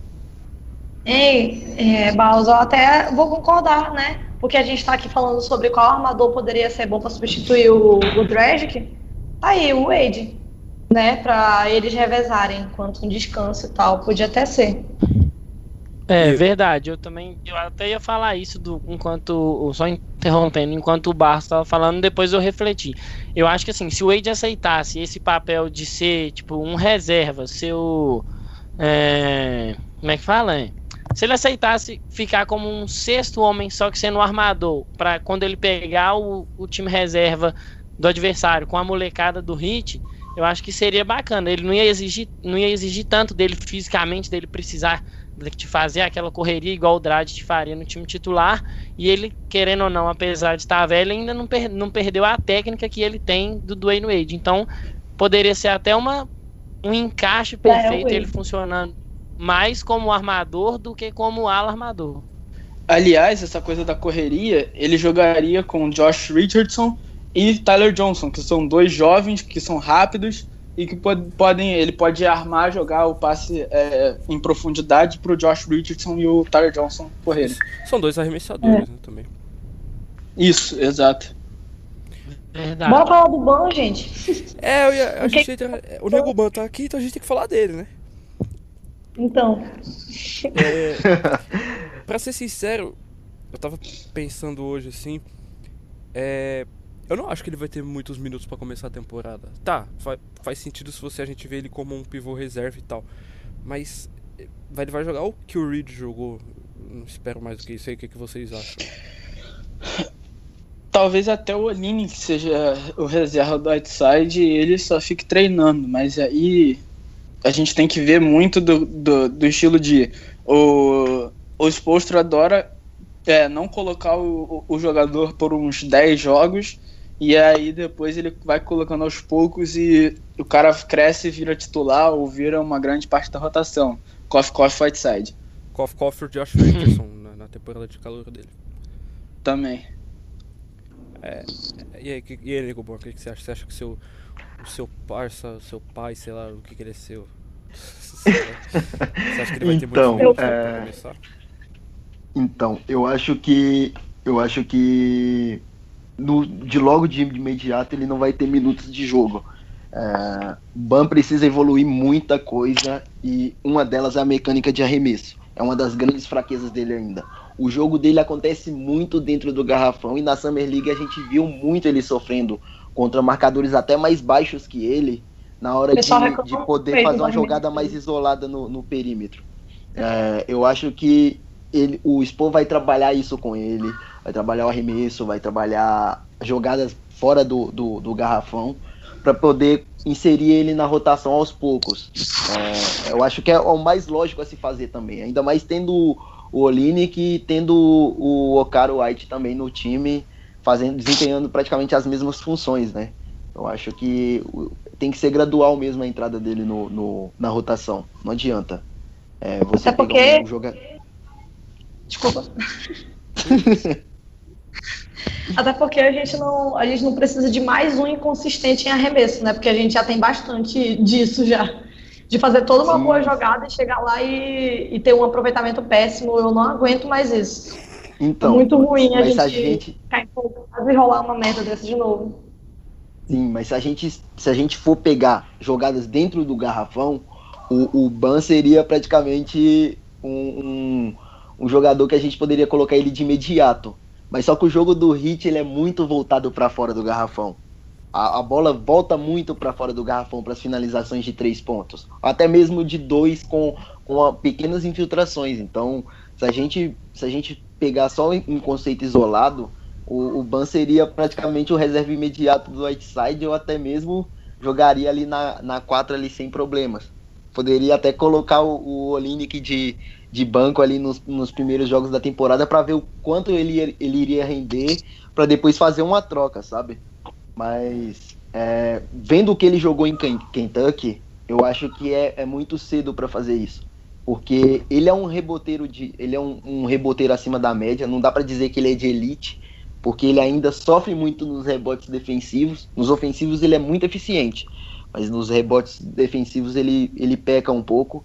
Ei, é, Baus, eu até vou concordar, né? Porque a gente está aqui falando sobre qual armador poderia ser bom para substituir o, o Dragic. Tá aí, o Wade, né? Para eles revezarem enquanto um descanso e tal. Podia até ser. É verdade, eu também, eu até ia falar isso do enquanto, só interrompendo, enquanto o Barros estava falando, depois eu refleti. Eu acho que assim, se o Wade aceitasse esse papel de ser tipo um reserva, ser o, é, como é que fala? É? Se ele aceitasse ficar como um sexto homem, só que sendo um armador, para quando ele pegar o, o time reserva do adversário com a molecada do Hit, eu acho que seria bacana. Ele não ia exigir, não ia exigir tanto dele fisicamente, dele precisar de fazer aquela correria igual o Dredd faria no time titular. E ele, querendo ou não, apesar de estar velho, ainda não, per não perdeu a técnica que ele tem do Dwayne Wade. Então, poderia ser até uma, um encaixe é, perfeito, é, ele funcionando mais como armador do que como ala armador. Aliás, essa coisa da correria, ele jogaria com Josh Richardson e Tyler Johnson, que são dois jovens que são rápidos e que podem ele pode armar, jogar o passe é, em profundidade para o Josh Richardson e o Tyler Johnson correrem. São dois arremessadores é. né, também. Isso, exato. Verdade. Bora falar do Ban, gente. É, eu ia, a gente, o Nego Ban tá aqui, então a gente tem que falar dele, né? Então. É, pra ser sincero, eu tava pensando hoje assim. É, eu não acho que ele vai ter muitos minutos para começar a temporada. Tá, faz, sentido se você a gente vê ele como um pivô reserva e tal. Mas eh, ele vai jogar o que o Reed jogou. Não espero mais do que isso aí. O que, que vocês acham? Talvez até o Oline, que seja o reserva do Whiteside, ele só fique treinando. Mas aí a gente tem que ver muito do, do, do estilo de. O, o Spolstro adora é, não colocar o, o jogador por uns 10 jogos e aí depois ele vai colocando aos poucos e o cara cresce e vira titular ou vira uma grande parte da rotação. Coffee Coffee Whiteside. Coffee Coffee Josh Richardson na, na, temporada de calor dele. Também. É, e aí, e aí Nego o que, que você acha? Você acha que seu, o seu parça, o seu pai, sei lá, o que, que ele é seu? Você acha que ele vai então, ter muito é... pra começar? Então, eu acho que. Eu acho que no, de logo de imediato ele não vai ter minutos de jogo. É, Ban precisa evoluir muita coisa e uma delas é a mecânica de arremesso. É uma das grandes fraquezas dele ainda. O jogo dele acontece muito dentro do garrafão e na Summer League a gente viu muito ele sofrendo contra marcadores até mais baixos que ele na hora de, de, poder fazer uma jogada mais isolada no, no perímetro. É, eu acho que ele, o Spo vai trabalhar isso com ele vai trabalhar o arremesso, vai trabalhar jogadas fora do, do, do garrafão para poder inserir ele na rotação aos poucos. É, eu acho que é o mais lógico a se fazer também, ainda mais tendo o Olinick e tendo o Okaro White também no time, fazendo, desempenhando praticamente as mesmas funções, né? Eu acho que tem que ser gradual mesmo a entrada dele no, no na rotação. Não adianta. É, você Até porque... um jogador. Desculpa. Até porque a gente não, a gente não precisa de mais um inconsistente em arremesso, né? Porque a gente já tem bastante disso já. De fazer toda uma Sim. boa jogada e chegar lá e, e ter um aproveitamento péssimo. Eu não aguento mais isso. Então, é muito ruim a gente, a gente cair empolgado e rolar uma merda dessa de novo. Sim, mas se a gente, se a gente for pegar jogadas dentro do garrafão, o, o Ban seria praticamente um, um, um jogador que a gente poderia colocar ele de imediato mas só que o jogo do Hit ele é muito voltado para fora do garrafão. A, a, bola volta muito para fora do garrafão para as finalizações de três pontos, até mesmo de dois com, com a, pequenas infiltrações. Então, se a gente se a gente pegar só um conceito isolado, o, o Ban seria praticamente o reserva imediato do Whiteside ou até mesmo jogaria ali na, na 4 ali sem problemas. Poderia até colocar o, o Olinick de, de banco ali nos, nos primeiros jogos da temporada para ver o quanto ele, ele iria render para depois fazer uma troca, sabe? Mas é, vendo o que ele jogou em Kentucky, eu acho que é, é muito cedo para fazer isso. Porque ele é um reboteiro de. Ele é um, um reboteiro acima da média. Não dá para dizer que ele é de elite, porque ele ainda sofre muito nos rebotes defensivos. Nos ofensivos ele é muito eficiente. Mas nos rebotes defensivos ele, ele peca um pouco.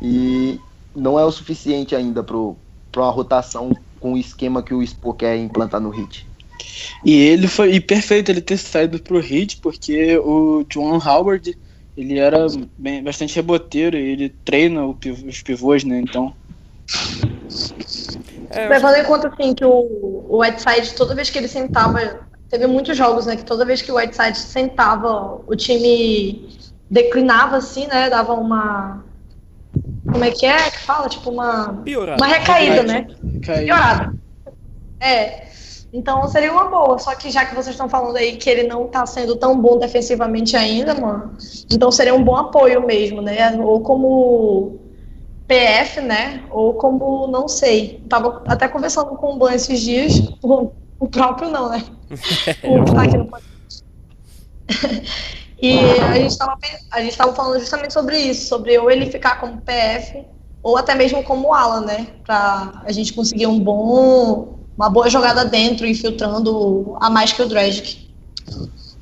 E não é o suficiente ainda para uma rotação com o esquema que o Spo quer implantar no Hit. E ele foi e perfeito ele ter saído pro Hit, porque o John Howard ele era bem, bastante reboteiro e ele treina os pivôs, né? Então. É, Levando em conta assim que o, o Whiteside, toda vez que ele sentava, teve muitos jogos, né? Que toda vez que o Whiteside sentava, o time declinava assim, né? Dava uma. Como é que é que fala? Tipo uma. Piorada. Uma recaída, né? Caído. Piorada. É. Então seria uma boa. Só que já que vocês estão falando aí que ele não tá sendo tão bom defensivamente ainda, mano, então seria um bom apoio mesmo, né? Ou como PF, né? Ou como, não sei. Tava até conversando com o Blan esses dias. O, o próprio não, né? o que tá aqui no E a gente, tava, a gente tava falando justamente sobre isso, sobre ou ele ficar como PF, ou até mesmo como ala, né? Pra a gente conseguir um bom uma boa jogada dentro, infiltrando a mais que o Dragic.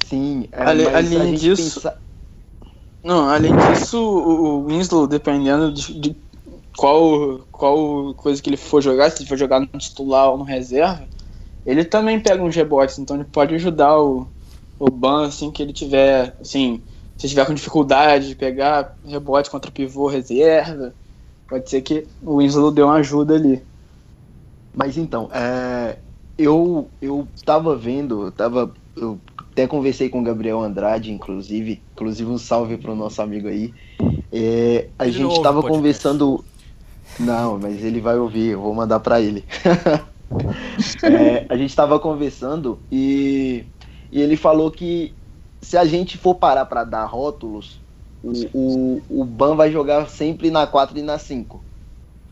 Sim, é, Ale- além disso- pensa- Não, além disso, o o Winslow, dependendo de, de qual, qual coisa que ele for jogar, se ele for jogar no titular ou no reserva, ele também pega uns rebotes, então ele pode ajudar o, o Ban, assim, que ele tiver, assim, se tiver com dificuldade de pegar rebote contra pivô reserva, pode ser que o Winslow dê uma ajuda ali. Mas então, é, eu eu tava vendo, eu tava eu até conversei com o Gabriel Andrade, inclusive, inclusive um salve pro nosso amigo aí. É, a não gente ouve tava o conversando, não, mas ele vai ouvir, eu vou mandar pra ele. É, a gente tava conversando e, e ele falou que se a gente for parar pra dar rótulos, o, o, o Ban vai jogar sempre na 4 e na 5.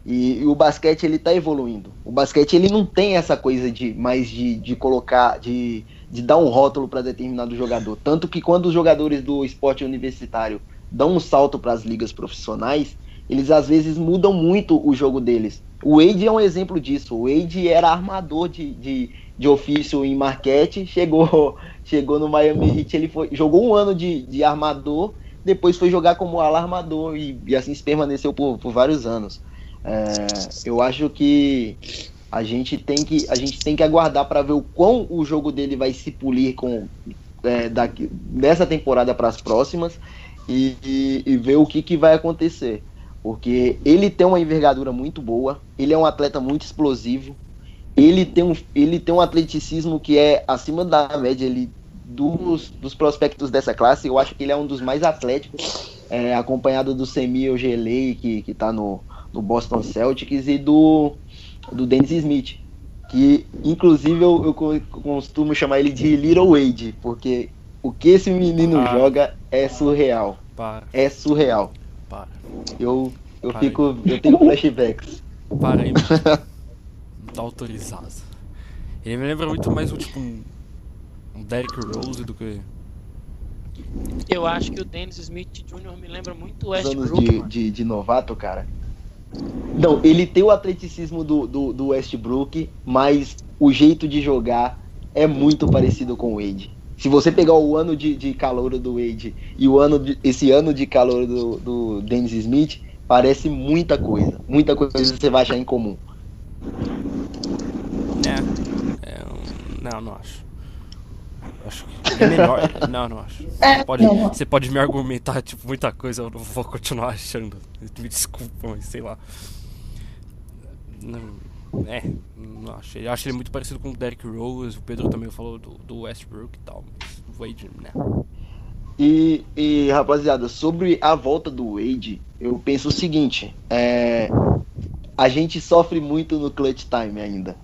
E, e o basquete ele tá evoluindo. O basquete ele não tem essa coisa de mais de, de colocar, de, de dar um rótulo para determinado jogador. Tanto que quando os jogadores do esporte universitário dão um salto para as ligas profissionais, eles às vezes mudam muito o jogo deles. O Wade é um exemplo disso. O Wade era armador de, de, de ofício em Marquette, chegou, chegou no Miami Heat, ele foi, jogou um ano de, de armador, depois foi jogar como ala armador e, e assim se permaneceu por, por vários anos. É, eu acho que a gente tem que a gente tem que aguardar para ver o quão o jogo dele vai se polir com é, daqui, dessa temporada para as próximas e, e- e ver o que, que vai acontecer. Porque ele tem uma envergadura muito boa, ele é um atleta muito explosivo, ele tem um, ele tem um atleticismo que é acima da média ele, dos, dos prospectos dessa classe. Eu acho que ele é um dos mais atléticos, é, acompanhado do Semi Ogelei, que, que tá no, no Boston Celtics, e do, do Dennis Smith. Que inclusive eu, eu co- costumo chamar ele de Little Wade, porque o que esse menino Ah. joga é surreal. Para, É surreal. para. Eu, eu Para fico. Eu tenho flashbacks. Para aí, tá autorizado. Ele me lembra muito mais um tipo um, um Derrick Rose do que. Eu acho que o Dennis Smith Jr. me lembra muito o Os anos Westbrook. de, de, de novato, cara. Não, ele tem o atleticismo do, do, do Westbrook, mas o jeito de jogar é muito parecido com o Wade. Se você pegar o ano de, de calor do Wade e o ano de, esse ano de calor do, do Dennis Smith, parece muita coisa. Muita coisa que você vai achar em comum. É. é um- não, não acho. Acho que é menor. não, não acho. É, Você pode, não. você pode me argumentar, tipo, muita coisa, eu não vou continuar achando. Me desculpa, mas sei lá. Não, é, não acho. Eu acho ele muito parecido com o Derrick Rose, o Pedro também falou do, do Westbrook e tal, mas o Wade, né? E, e, rapaziada, sobre a volta do Wade, eu penso o seguinte: é, a gente sofre muito no clutch time ainda.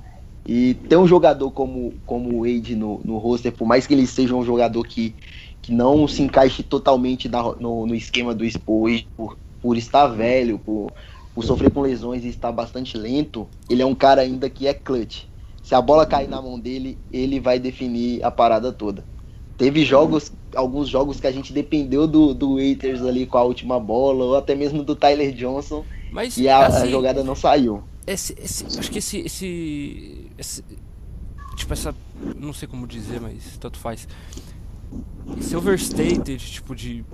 E ter um jogador como, como o Wade no, no roster, por mais que ele seja um jogador que, que não se encaixe totalmente na- no, no esquema do Expo, por, por estar velho, por, por sofrer com lesões e estar bastante lento, ele é um cara ainda que é clutch. Se a bola cair na mão dele, ele vai definir a parada toda. Teve jogos, alguns jogos que a gente dependeu do, do Waiters ali com a última bola, ou até mesmo do Tyler Johnson, Mas, e a, a assim, jogada não saiu. esse, esse, acho que esse, esse, esse- tipo essa, não sei como dizer, mas tanto faz. Esse overstated, tipo de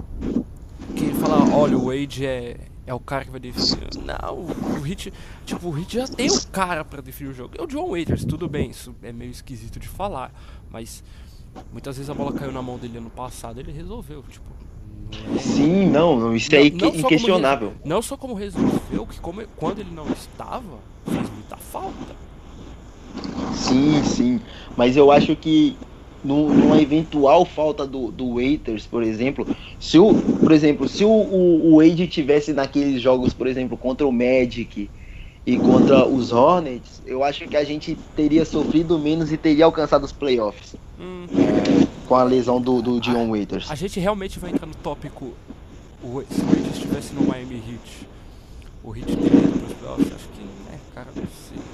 que ele fala, olha, o Wade é é o cara que vai definir. Não, o Hit, tipo, o Hit já tem o cara pra definir o jogo. É o John Waiters, tudo bem, isso é meio esquisito de falar, mas muitas vezes a bola caiu na mão dele ano passado, ele resolveu, tipo, é- Sim, não, isso é Não- inque- não só como inquestionável. Não só como resolveu, que como, quando ele não estava, fez muita falta. Sim, sim. Mas eu acho que nu- numa eventual falta do, do Waiters, por exemplo, se o, por exemplo, se o, o, o Wade tivesse naqueles jogos, por exemplo, contra o Magic e contra os Hornets, eu acho que a gente teria sofrido menos e teria alcançado os playoffs Hum, com a lesão do, do Dion Waiters. a gente realmente vai entrar no tópico. O, se o Wade estivesse no Miami Heat, o Heat teria ido pros playoffs? Acho que, né, cara.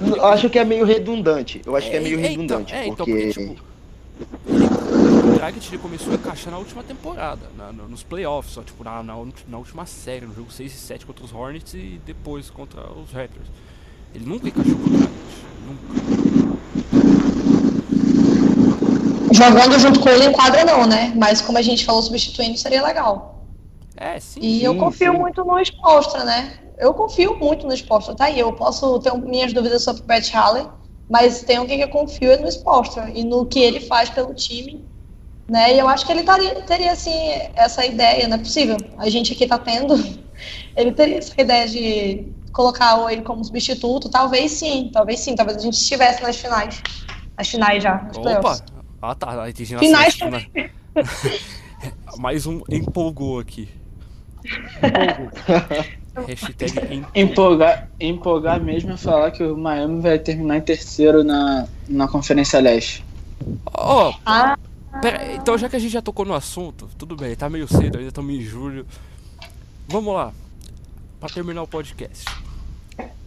Eu acho que é meio redundante. Eu acho que é meio então- redundante, é, então, porque porque, tipo, o Dragic ele começou a encaixar na última temporada, na- no- nos playoffs, só, tipo, na, na, na última série, no jogo 6 e 7 contra os Hornets e depois contra os Raptors. Ele nunca encaixou com o Dragic, nunca. Jogando junto com ele em quadra não, né? Mas como a gente falou, substituindo seria legal. É, sim. E eu Sim, confio sim. muito no Spolstra, né? Eu confio muito no Spolstra, tá aí. Eu posso ter minhas dúvidas sobre o Pat Halley, mas tem alguém que eu confio é no Spolstra e no que ele faz pelo time, né? E eu acho que ele taria, teria, assim, essa ideia, não é possível. A gente aqui tá tendo, ele teria essa ideia de colocar ele como substituto, talvez sim, talvez sim, talvez a gente estivesse nas finais, nas finais já, nos Opa! playoffs. Ah tá, aí entendi na Finais né? Mais um empolgou aqui. Hashtag empolgou. Empolgar, empolgar mesmo é falar que o Miami vai terminar em terceiro na, na Conferência Leste. Ó, Ah, Pera, então já que a gente já tocou no assunto, tudo bem, tá meio cedo, ainda estamos em julho. Vamos lá, pra terminar o podcast.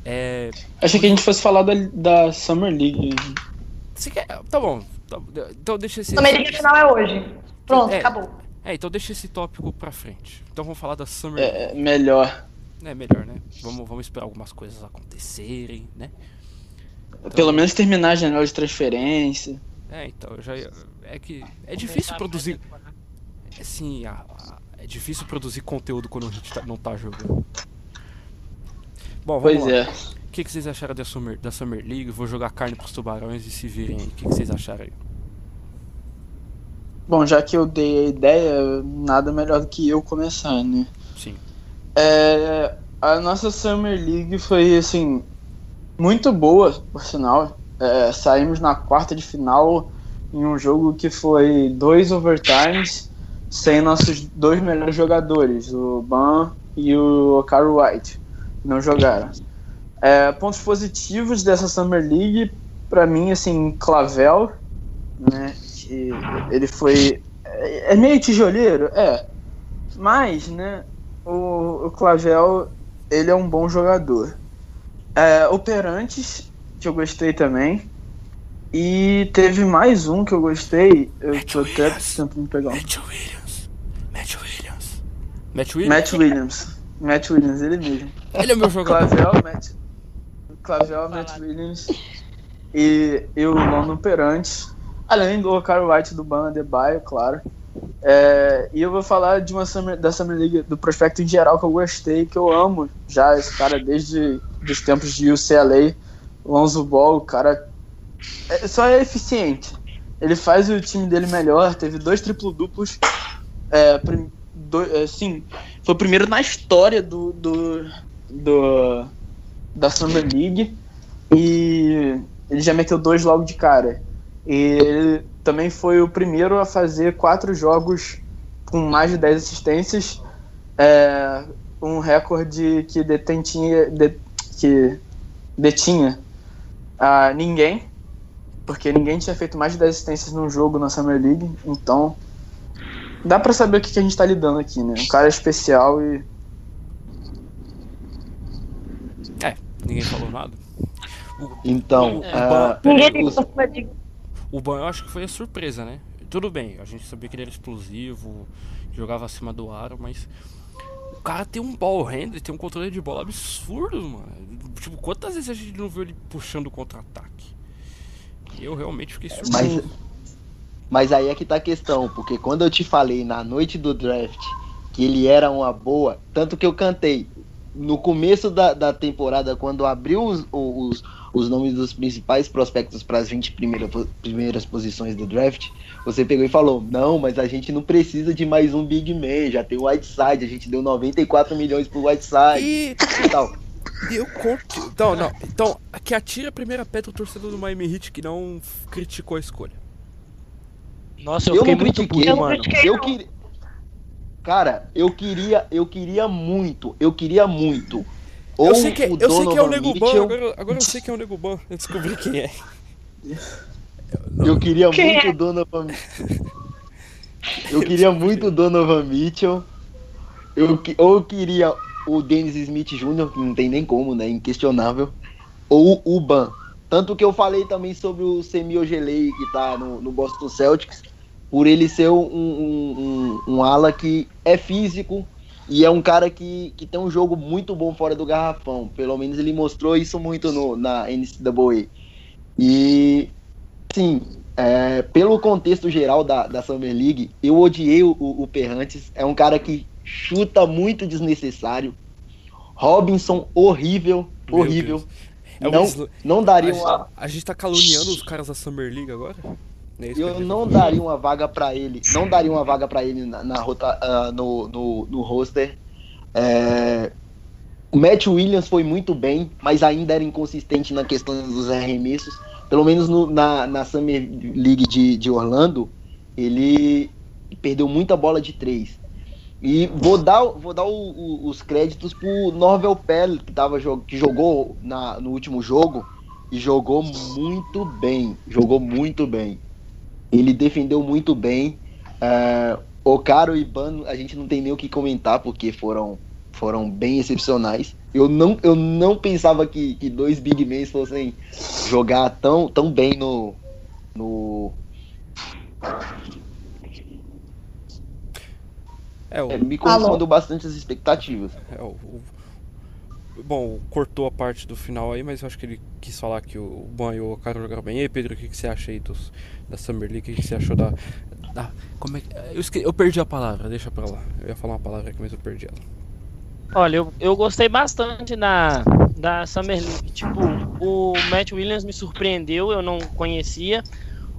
É. Achei que a gente fosse falar da, da Summer League. Você quer. Tá bom. tá- então deixa esse. a América final é hoje. Pronto, É. acabou. É, então deixa esse tópico pra frente. Então vamos falar da Summer. É, é melhor. É melhor, né? Vamos, vamos esperar algumas coisas acontecerem, né? Pelo menos terminar a janela de transferência. É, então, já. É que. É difícil produzir. Assim, a- a- é difícil produzir conteúdo quando a gente tá- não tá jogando. Bom, vamos Pois lá. é. O que, que vocês acharam da Summer, da Summer League? Vou jogar carne pros tubarões e se virem aí. O que, que vocês acharam aí? Bom, já que eu dei a ideia, nada melhor do que eu começar, né? É, a nossa Summer League foi, assim, muito boa, por sinal. É, saímos na quarta de final em um jogo que foi dois overtimes sem nossos dois melhores jogadores, o Ban e o Caro White, não jogaram. É, pontos positivos dessa Summer League, pra mim, assim, Clavel, né? ele foi. É, é meio tijoleiro? É. Mas, né? O, o Clavel, ele é um bom jogador. É, Operantes, que eu gostei também. E teve mais um que eu gostei. Eu Matt tô até Williams. tentando pegar um. Matt Williams. Matt Williams. Matt Williams? Matt Williams. Matt Williams, ele mesmo. Ele é meu jogador. Clavel, Matt, Clavel, Matt Williams e, e o London Perantes, além do Carl White do Ban Adebayo, claro. É, e eu vou falar de uma Summer, da Summer League, do prospecto em geral que eu gostei, que eu amo já esse cara desde os tempos de UCLA, Lonzo Ball, o cara é, só é eficiente. Ele faz o time dele melhor, teve dois triplo-duplos, é, prim- do- é, foi o primeiro na história do, do, do da Summer League e ele já meteu dois logo de cara. E ele também foi o primeiro a fazer quatro jogos com mais de 10 assistências, é, um recorde que detentinha, de- que detinha a ninguém, porque ninguém tinha feito mais de 10 assistências num jogo na Summer League, então dá pra saber o que, que a gente tá lidando aqui, né? Um cara especial e Ninguém falou nada. Então, É. Ninguém tem O Ban eu acho que foi a surpresa, né? Tudo bem, a gente sabia que ele era explosivo, jogava acima do aro, mas. O cara tem um ball handler, tem um controle de bola absurdo, mano. Tipo, quantas vezes a gente não viu ele puxando contra-ataque? Eu realmente fiquei surpreso. Mas, mas aí é que tá a questão, porque quando eu te falei na noite do draft que ele era uma boa, tanto que eu cantei no começo da, da temporada, quando abriu os, os, os nomes dos principais prospectos para as 20 primeira, primeiras posições do draft, você pegou e falou: Não, mas a gente não precisa de mais um Big Man, já tem o Whiteside, a gente deu 94 milhões pro Whiteside E e tal. eu conto. Então, não. Então, que atira a primeira pedra o torcedor do Miami Heat que não criticou a escolha. Nossa, eu, Eu fiquei muito puto, mano. Eu queria. Cara, eu queria, eu queria muito, eu queria muito. Eu Ou sei que, o eu sei que é o Donovan Nego Ban, Mitchell, agora, agora eu sei que é o Nego Ban. Eu descobri quem é. Eu queria Quem muito é? o Donovan. Eu queria muito o Donovan Mitchell. Eu, ou eu queria o Dennis Smith Jr., que não tem nem como, né? Inquestionável. Ou o Ban. Tanto que eu falei também sobre o Semi Ojelei, que tá no, no Boston Celtics, por ele ser um, um, um, um ala que é físico e é um cara que, que tem um jogo muito bom fora do garrafão. Pelo menos ele mostrou isso muito no, na NCAA. E, sim, é, pelo contexto geral da, da Summer League, eu odiei o, o, Perrantes. É um cara que chuta muito desnecessário. Robinson, horrível, Meu horrível. É não, não A daria gente, uma, a gente tá caluniando os caras da Summer League agora? Não é eu não daria uma vaga pra ele. Não daria uma vaga pra ele na, na rota, ah, no, no, no roster. É, o Matt Williams foi muito bem, mas ainda era inconsistente na questão dos arremessos. Pelo menos no- na, na Summer League de, de Orlando, ele perdeu muita bola de três. E vou dar, vou dar o- o- os créditos pro Norvel Pell, que, tava, que jogou na, no último jogo e jogou muito bem. Jogou muito bem. Ele defendeu muito bem. É, o Caro e Ban, a gente não tem nem o que comentar, porque foram, foram bem excepcionais. Eu não, eu não pensava que, que dois Big Men fossem jogar tão, tão bem no. no É, o, é, me correspondeu bastante as expectativas. é, o- Bom, cortou a parte do final aí, mas eu acho que ele quis falar que o Ban e o Caro jogaram bem. E aí, Pedro, o que, que você acha aí dos, da Summer League? O que, que você achou da. da como é que. Eu, esque- eu perdi a palavra, deixa pra lá. Eu ia falar uma palavra aqui, mas eu perdi ela. Olha, eu, eu gostei bastante da, da Summer League. Tipo, o Matt Williams me surpreendeu, eu não conhecia.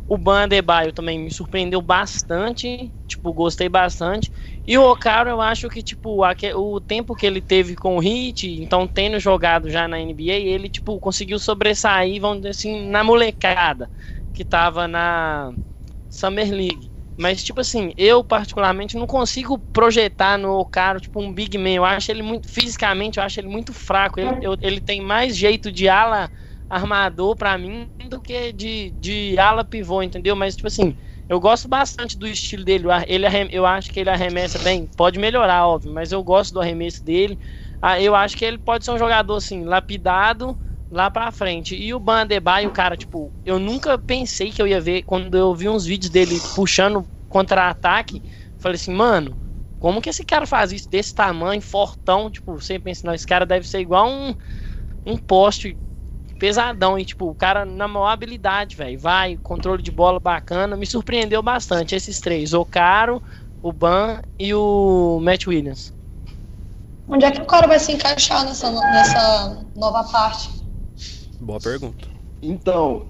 O Ban Adebayo também me surpreendeu bastante. Tipo, gostei bastante. E o Okaro, eu acho que, tipo, o tempo que ele teve com o Heat, então tendo jogado já na NBA, ele, tipo, conseguiu sobressair, vamos dizer assim, na molecada que tava na Summer League. Mas, tipo assim, eu particularmente não consigo projetar no Okaro, tipo, um Big Man. Eu acho ele muito, fisicamente, eu acho ele muito fraco. Ele, eu- ele tem mais jeito de ala armador pra mim do que de, de ala pivô, entendeu? Mas, tipo assim, eu gosto bastante do estilo dele. O Ele, eu acho que ele arremessa bem. Pode melhorar, óbvio, mas eu gosto do arremesso dele. Ah, eu acho que ele pode ser um jogador, assim, lapidado lá pra frente. E o Ban Adebayo, cara, tipo, eu nunca pensei que eu ia ver, quando eu vi uns vídeos dele puxando contra-ataque, falei assim, mano, como que esse cara faz isso desse tamanho, fortão, tipo, você pensa, não, esse cara deve ser igual um, um poste pesadão, e tipo, o cara na maior habilidade, velho, vai, controle de bola bacana, me surpreendeu bastante, esses três, o Caro, o Ban e o Matt Williams. Onde é que o cara vai se encaixar nessa, nessa nova parte? Boa pergunta. Então,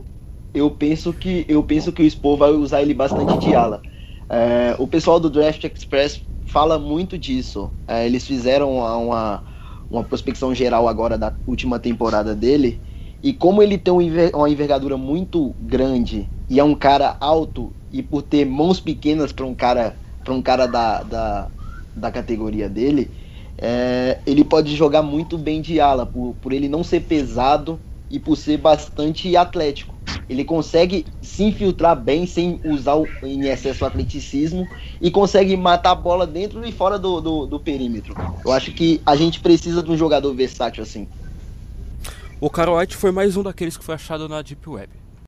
eu penso que eu penso que o Spo vai usar ele bastante de ala. É, o pessoal do Draft Express fala muito disso. É, eles fizeram uma, uma, uma prospecção geral agora da última temporada dele. E como ele tem um uma envergadura muito grande e é um cara alto, e por ter mãos pequenas para um cara, pra um cara da, da, da categoria dele, é, ele pode jogar muito bem de ala, por, por ele não ser pesado e por ser bastante atlético. Ele consegue se infiltrar bem sem usar o, em excesso o atleticismo e consegue matar a bola dentro e fora do, do, do perímetro. Eu acho que a gente precisa de um jogador versátil assim. O Carl White foi mais um daqueles que foi achado na Deep Web.